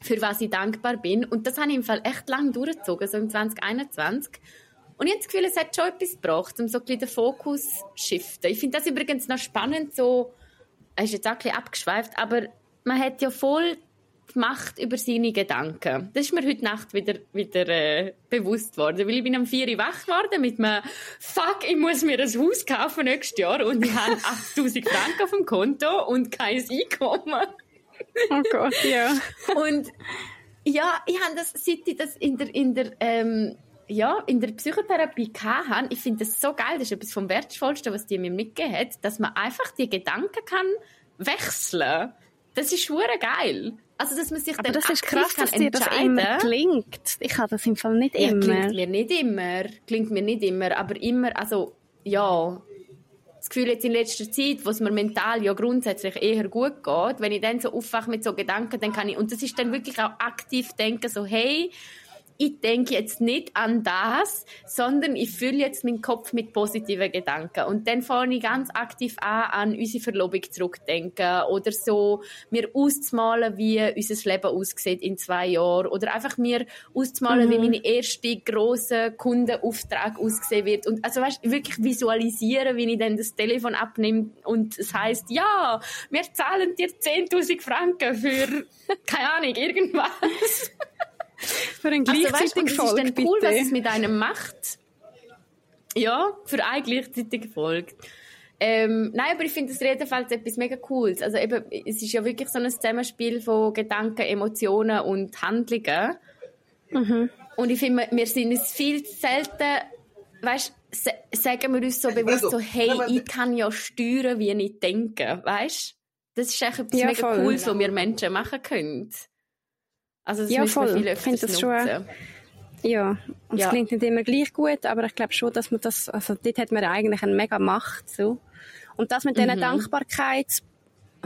für was ich dankbar bin. Und das habe ich im Fall echt lang durchgezogen, so im 2021. Und ich habe das Gefühl, es hat schon etwas gebracht, um so ein bisschen den Fokus zu shiften. Ich finde das übrigens noch spannend, so, es ist jetzt auch ein bisschen abgeschweift, aber man hat ja voll gemacht über seine Gedanken. Das ist mir heute Nacht wieder, wieder äh, bewusst worden, weil ich bin am 4 Uhr wach geworden mit einem «Fuck, ich muss mir ein Haus kaufen nächstes Jahr und ich habe 8000 Franken auf dem Konto und kein Einkommen.» Oh Gott, ja. Und ja, ich habe das, seit ich das in der, in der ähm, ja, in der Psychotherapie hatte, ich finde das so geil, das ist etwas vom Wertvollsten, was die mir mitgegeben hat, dass man einfach die Gedanken kann wechseln. Das ist schwer geil. Also, dass man sich Aber das ist krass, dass dir das immer klingt. Ich habe das im Fall nicht ja, immer. Klingt mir nicht immer. Klingt mir nicht immer. Aber immer, also, ja. Das Gefühl jetzt in letzter Zeit, wo es mir mental ja grundsätzlich eher gut geht, wenn ich dann so aufwache mit so Gedanken, dann kann ich, und das ist dann wirklich auch aktiv denken, so, hey, ich denke jetzt nicht an das, sondern ich fülle jetzt meinen Kopf mit positiven Gedanken. Und dann fange ich ganz aktiv an, an unsere Verlobung zurückdenken oder so mir auszumalen, wie unser Leben aussieht in zwei Jahren oder einfach mir auszumalen, mhm. wie meine erste große Kundenauftrag aussehen wird. Und also weißt, wirklich visualisieren, wie ich dann das Telefon abnehme und es heißt, ja, wir zahlen dir 10.000 Franken für, keine Ahnung, irgendwas. Für einen gleichzeitigen also, Folge, ist dann cool, was es mit einem macht. Ja, für einen gleichzeitig folgt. Ähm, nein, aber ich finde das Redenfeld etwas mega Cooles. Also eben, es ist ja wirklich so ein Zusammenspiel von Gedanken, Emotionen und Handlungen. Mhm. Und ich finde, wir sind es viel zu selten, weißt, sagen wir uns so bewusst so, hey, ich kann ja steuern, wie ich denke, weißt? Das ist echt etwas ja, mega voll. Cooles, was wir Menschen machen können. Also das ja, voll. Viele ich finde das schon. Ja, und ja. es klingt nicht immer gleich gut, aber ich glaube schon, dass man das, also dort hat man eigentlich eine mega Macht, so. Und das mit mhm. diesen Dankbarkeits,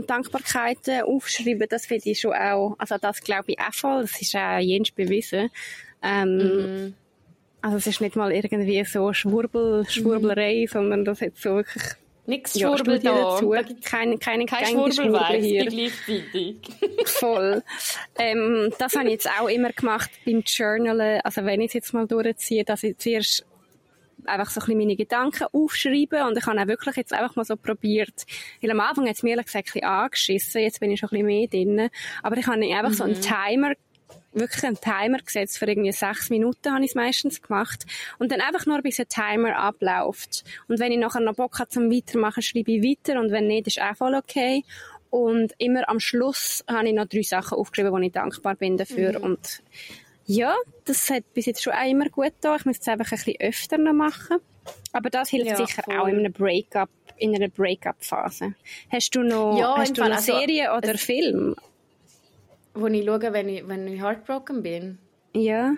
Dankbarkeiten aufschreiben, das finde ich schon auch, also das glaube ich auch voll, das ist auch jens bewiesen. Ähm, mhm. Also es ist nicht mal irgendwie so Schwurbel, Schwurblerei, mhm. sondern das hat so wirklich Nichts ja, Schwurbel da. Dazu. Keine, keine Kein Schwurbel hier. gleichzeitig. Voll. Ähm, das habe ich jetzt auch immer gemacht beim Journalen. Also wenn ich es jetzt mal durchziehe, dass ich zuerst einfach so ein bisschen meine Gedanken aufschreibe und ich habe auch wirklich jetzt einfach mal so probiert, weil am Anfang hat es mir ehrlich gesagt ein bisschen angeschissen, jetzt bin ich schon ein bisschen mehr drin, aber ich habe einfach mhm. so einen mhm. Timer wirklich einen Timer gesetzt für irgendwie sechs Minuten habe ich es meistens gemacht und dann einfach nur bis der Timer abläuft und wenn ich nachher noch Bock habe zum Weitermachen, schreibe ich weiter und wenn nicht, ist auch voll okay und immer am Schluss habe ich noch drei Sachen aufgeschrieben, wo ich dankbar bin dafür mhm. und ja, das hat bis jetzt schon auch immer gut da. Ich muss es einfach ein bisschen öfter noch machen. Aber das hilft ja, sicher voll. auch in einer Breakup, in einer Breakup-Phase. Hast du noch, ja, hast du noch also, Serie oder Film? Wo ich schaue, wenn ich, wenn ich heartbroken bin? Ja.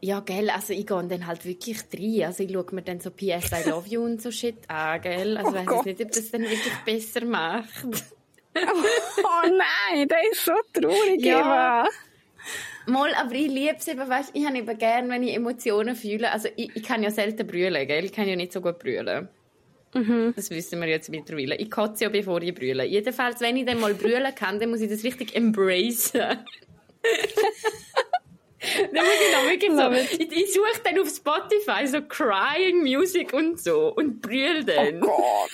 Ja, gell, also ich gehe dann halt wirklich rein. Also ich schaue mir dann so PS I Love You und so Shit an, gell. Also oh ich weiß nicht, ob das dann wirklich besser macht. oh, nein, das ist so traurig, ja. Eva. Mal, aber ich liebe es eben, weißt, ich habe eben gerne, wenn ich Emotionen fühle. Also ich, ich kann ja selten brüllen, gell. Ich kann ja nicht so gut brüllen. Mhm. Das wissen wir jetzt mittlerweile. Ich kotze ja, bevor ich brülle. Jedenfalls, wenn ich dann mal brüllen kann, dann muss ich das richtig embracen. dann muss ich noch wirklich so, ich, ich suche dann auf Spotify so Crying Music und so und brülle dann. Oh Gott.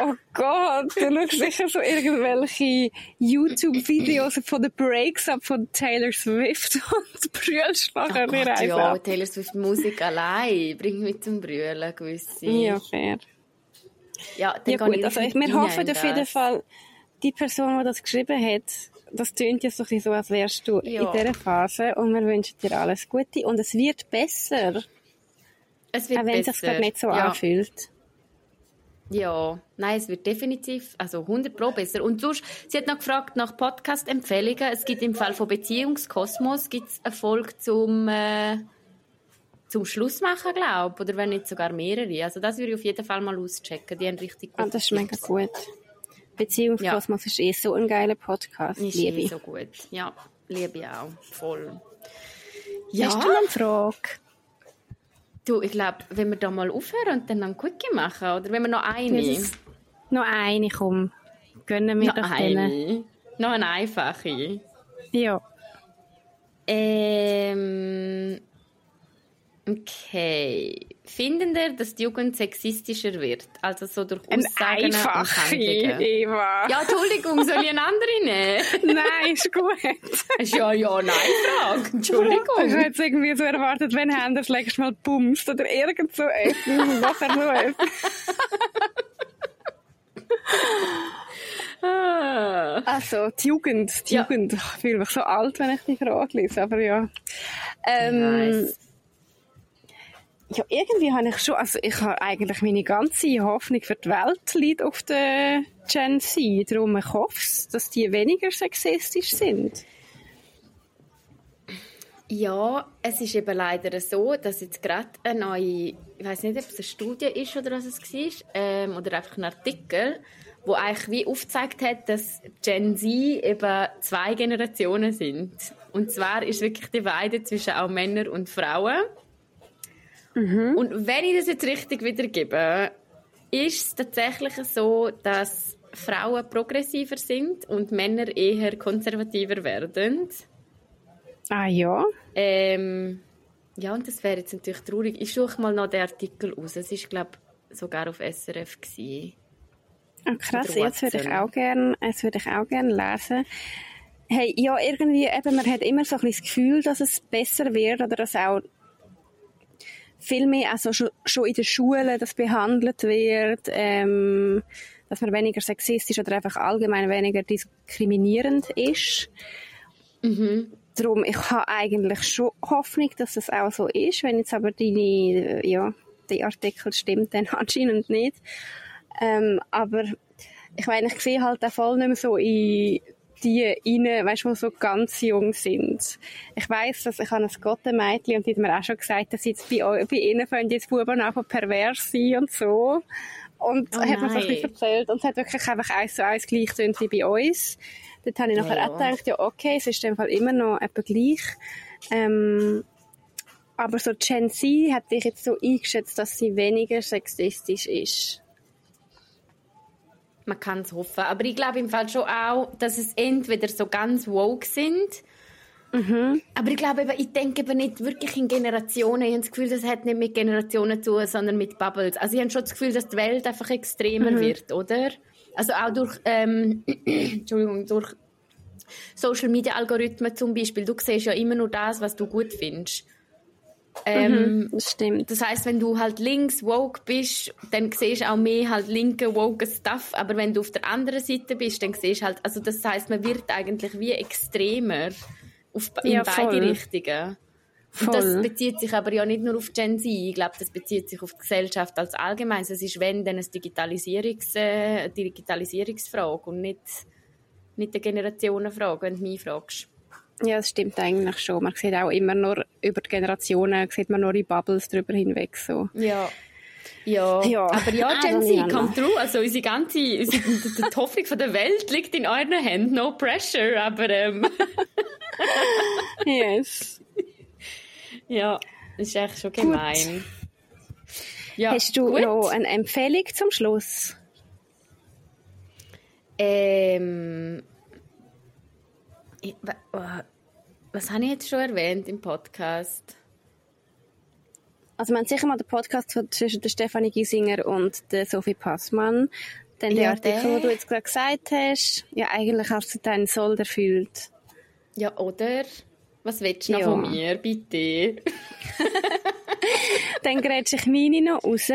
Oh Gott, du schaust sicher so irgendwelche YouTube-Videos von den Breaks up von Taylor Swift und brüllst nachher oh Gott, einfach. Ja, Taylor Swift Musik allein bringt mich zum Brüllen, gewisse. Ja, fair. Ja, dann ja gut, also wir hoffen auf jeden Fall, die Person, die das geschrieben hat, das tönt ja so so, als wärst du ja. in dieser Phase und wir wünschen dir alles Gute und es wird besser. Es wird auch wenn es sich gerade nicht so ja. anfühlt. Ja, nein, es wird definitiv, also 100 Pro besser. Und sonst, sie hat noch gefragt nach Podcast-Empfehlungen. Es gibt im Fall von Beziehungskosmos gibt's eine Folge zum, äh, zum Schluss machen, glaube Oder wenn nicht sogar mehrere. Also das würde ich auf jeden Fall mal auschecken. Die haben richtig gut. Ah, das ist mega gut. Beziehungskosmos ja. ist eh so ein geiler Podcast. Ist liebe eh so gut. Ja, liebe ich auch. Voll. Ja. Hast du noch eine Frage? Du, ich glaube, wenn wir da mal aufhören und dann einen Quickie machen, oder wenn wir noch eine? Noch eine, komm. Gönnen wir noch doch eine. Denen. Noch eine einfache. Ja. Ähm, Okay. Finden ihr, dass die Jugend sexistischer wird? Also so durch Aussagen Ein einfache, Eva. Ja, Entschuldigung, soll ich eine andere nehmen? nein, ist gut. ist ja ja nein Frage. Entschuldigung. Ich hätte jetzt irgendwie so erwartet, wenn Händler das nächste Mal bumst oder irgend so etwas. Was er so ah. Also, die Jugend, die ja. Jugend. Ich fühle mich so alt, wenn ich die Frage lese, aber ja. Ähm, nice ja, irgendwie habe ich schon, also ich habe eigentlich meine ganze Hoffnung für die Welt liegt auf der Gen Z. Darum ich hoffe dass die weniger sexistisch sind. Ja, es ist eben leider so, dass jetzt gerade eine neue, ich weiß nicht, ob es eine Studie ist oder was es war, ähm, oder einfach ein Artikel, wo eigentlich wie aufgezeigt hat, dass Gen Z eben zwei Generationen sind. Und zwar ist wirklich die Weide zwischen auch Männern und Frauen. Mhm. Und wenn ich das jetzt richtig wiedergebe, ist es tatsächlich so, dass Frauen progressiver sind und Männer eher konservativer werden. Ah ja? Ähm, ja, und das wäre jetzt natürlich traurig. Ich suche mal noch den Artikel aus. Es ist, glaube ich, sogar auf SRF. Gewesen. Ah, krass, jetzt würde ich auch gerne gern, gern lesen. Hey, ja, irgendwie, eben, man hat immer so ein bisschen das Gefühl, dass es besser wird oder dass auch viel mehr also schon, schon in der Schule das behandelt wird, ähm, dass man weniger sexistisch oder einfach allgemein weniger diskriminierend ist. Mhm. Darum, ich habe eigentlich schon Hoffnung, dass das auch so ist. Wenn jetzt aber deine, ja, die Artikel stimmt, dann anscheinend nicht. Ähm, aber ich meine, ich sehe halt auch voll nicht mehr so in die rein, weißt du, die so ganz jung sind. Ich weiss, dass ich habe ein Gottemädchen und die hat mir auch schon gesagt, dass jetzt bei, bei ihnen fangen jetzt Buben einfach pervers sein und so. Und oh hat mir so ein bisschen erzählt. Und es hat wirklich einfach eins zu eins gleich wie bei uns. Dort habe ich nachher ja. auch gedacht, ja, okay, es ist in dem Fall immer noch etwa gleich. Ähm, aber so Gen Z hat dich jetzt so eingeschätzt, dass sie weniger sexistisch ist man kann es hoffen. Aber ich glaube im Fall schon auch, dass es entweder so ganz woke sind, mhm. aber ich glaube ich denke eben nicht wirklich in Generationen. Ich habe das Gefühl, das hat nicht mit Generationen zu tun, sondern mit Bubbles. Also ich habe schon das Gefühl, dass die Welt einfach extremer mhm. wird, oder? Also auch durch, ähm, Entschuldigung, durch Social Media Algorithmen zum Beispiel. Du siehst ja immer nur das, was du gut findest. Ähm, mhm, das stimmt. Das heißt, wenn du halt links woke bist, dann siehst du auch mehr halt linke woke Stuff. Aber wenn du auf der anderen Seite bist, dann siehst du halt, also das heißt, man wird eigentlich wie extremer auf, in ja, beide Richtungen. Und das bezieht sich aber ja nicht nur auf Gen Z. Ich glaube, das bezieht sich auf die Gesellschaft als allgemein. Es ist wenn dann eine Digitalisierungs, äh, Digitalisierungsfrage und nicht, nicht eine Generationenfrage, wenn du mich fragst. Ja, das stimmt eigentlich schon. Man sieht auch immer nur über die Generationen, sieht man nur in Bubbles drüber hinweg. So. Ja. Ja, ja. aber ja, Gen Z, come true. Also unsere ganze, unsere, die Hoffnung von der Welt liegt in euren Händen. No pressure, aber ähm. yes. Ja, das ist echt schon gemein. Ja, Hast du gut. noch eine Empfehlung zum Schluss? Ähm, Oh, was habe ich jetzt schon erwähnt im Podcast? Also man hat sicher mal den Podcast zwischen der Stefanie Giesinger und der Sophie Passmann. Dann ja, der Artikel, den du jetzt gerade gesagt hast. Ja, eigentlich hast du deinen Soll erfüllt. Ja, oder? Was willst du noch ja. von mir, bitte? Dann grätsche ich meine noch raus.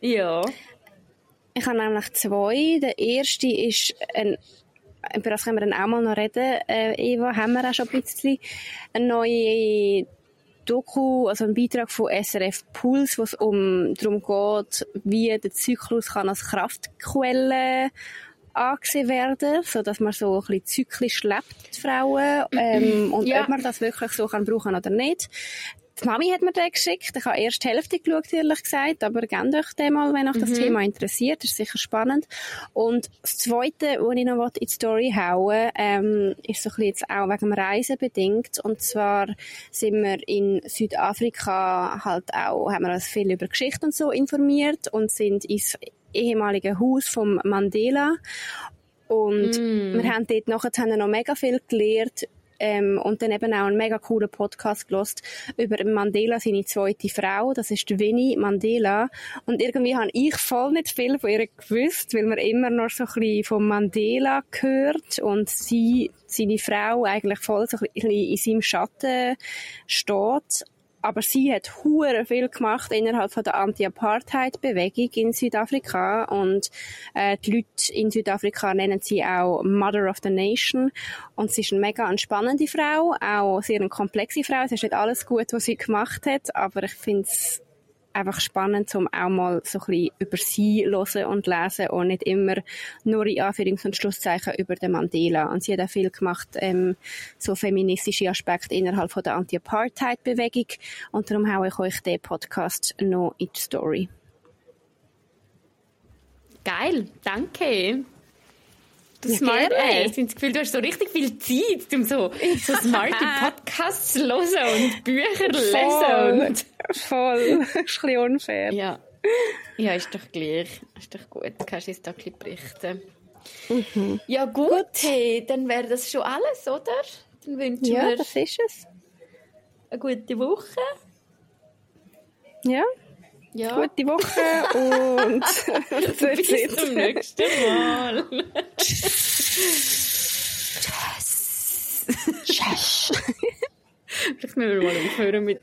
Ja. Ich habe nämlich zwei. Der erste ist ein über das können wir dann auch mal noch reden, äh, Eva, haben wir auch schon ein bisschen eine neue Doku, also ein Beitrag von SRF Puls, wo es um darum geht, wie der Zyklus kann als Kraftquelle angesehen werden, so dass man so ein bisschen zyklisch lebt, die Frauen, ähm, und ja. ob man das wirklich so kann brauchen oder nicht. Die Mami hat mir den geschickt. Ich habe erst die Hälfte geschaut, ehrlich gesagt. Aber gebt euch den mal, wenn euch das mhm. Thema interessiert. Das ist sicher spannend. Und das Zweite, was ich noch in die Story hauen ähm, ist so ein bisschen jetzt auch wegen dem Reisen bedingt. Und zwar sind wir in Südafrika halt auch, haben wir uns viel über Geschichte und so informiert und sind ins ehemalige Haus vom Mandela. Und mm. wir haben dort nachher noch mega viel gelernt ähm, und dann eben auch einen mega coolen Podcast gelost über Mandela, seine zweite Frau. Das ist Winnie Mandela. Und irgendwie habe ich voll nicht viel von ihr gewusst, weil man immer noch so ein bisschen von Mandela gehört und sie, seine Frau eigentlich voll so ein bisschen in seinem Schatten steht aber sie hat hure viel gemacht innerhalb von der Anti-Apartheid-Bewegung in Südafrika und äh, die Leute in Südafrika nennen sie auch Mother of the Nation und sie ist eine mega spannende Frau, auch sehr eine komplexe Frau. Es ist nicht alles gut, was sie gemacht hat, aber ich finde es einfach spannend, um auch mal so ein bisschen über sie hören und lesen und nicht immer nur in Anführungs- und Schlusszeichen über den Mandela. Und sie hat auch viel gemacht, ähm, so feministische Aspekte innerhalb von der Anti-Apartheid-Bewegung. Und darum haue ich euch den Podcast noch in die Story. Geil, danke. Du ja, smart ass. Ich habe das Gefühl, du hast so richtig viel Zeit, um so, so smarte Podcasts zu hören und Bücher zu lesen. Und Voll. das ist ein unfair. Ja. Ja, ist doch gleich. Ist doch gut. Du kannst jetzt da ein bisschen berichten. Mhm. Ja, gut. gut. Hey, dann wäre das schon alles, oder? Dann wünschen ja, wir das ist es. eine gute Woche. Ja. Ja. Gute Woche und bis zum nächsten Mal. Tschüss. Tschüss. Vielleicht müssen wir mal aufhören mit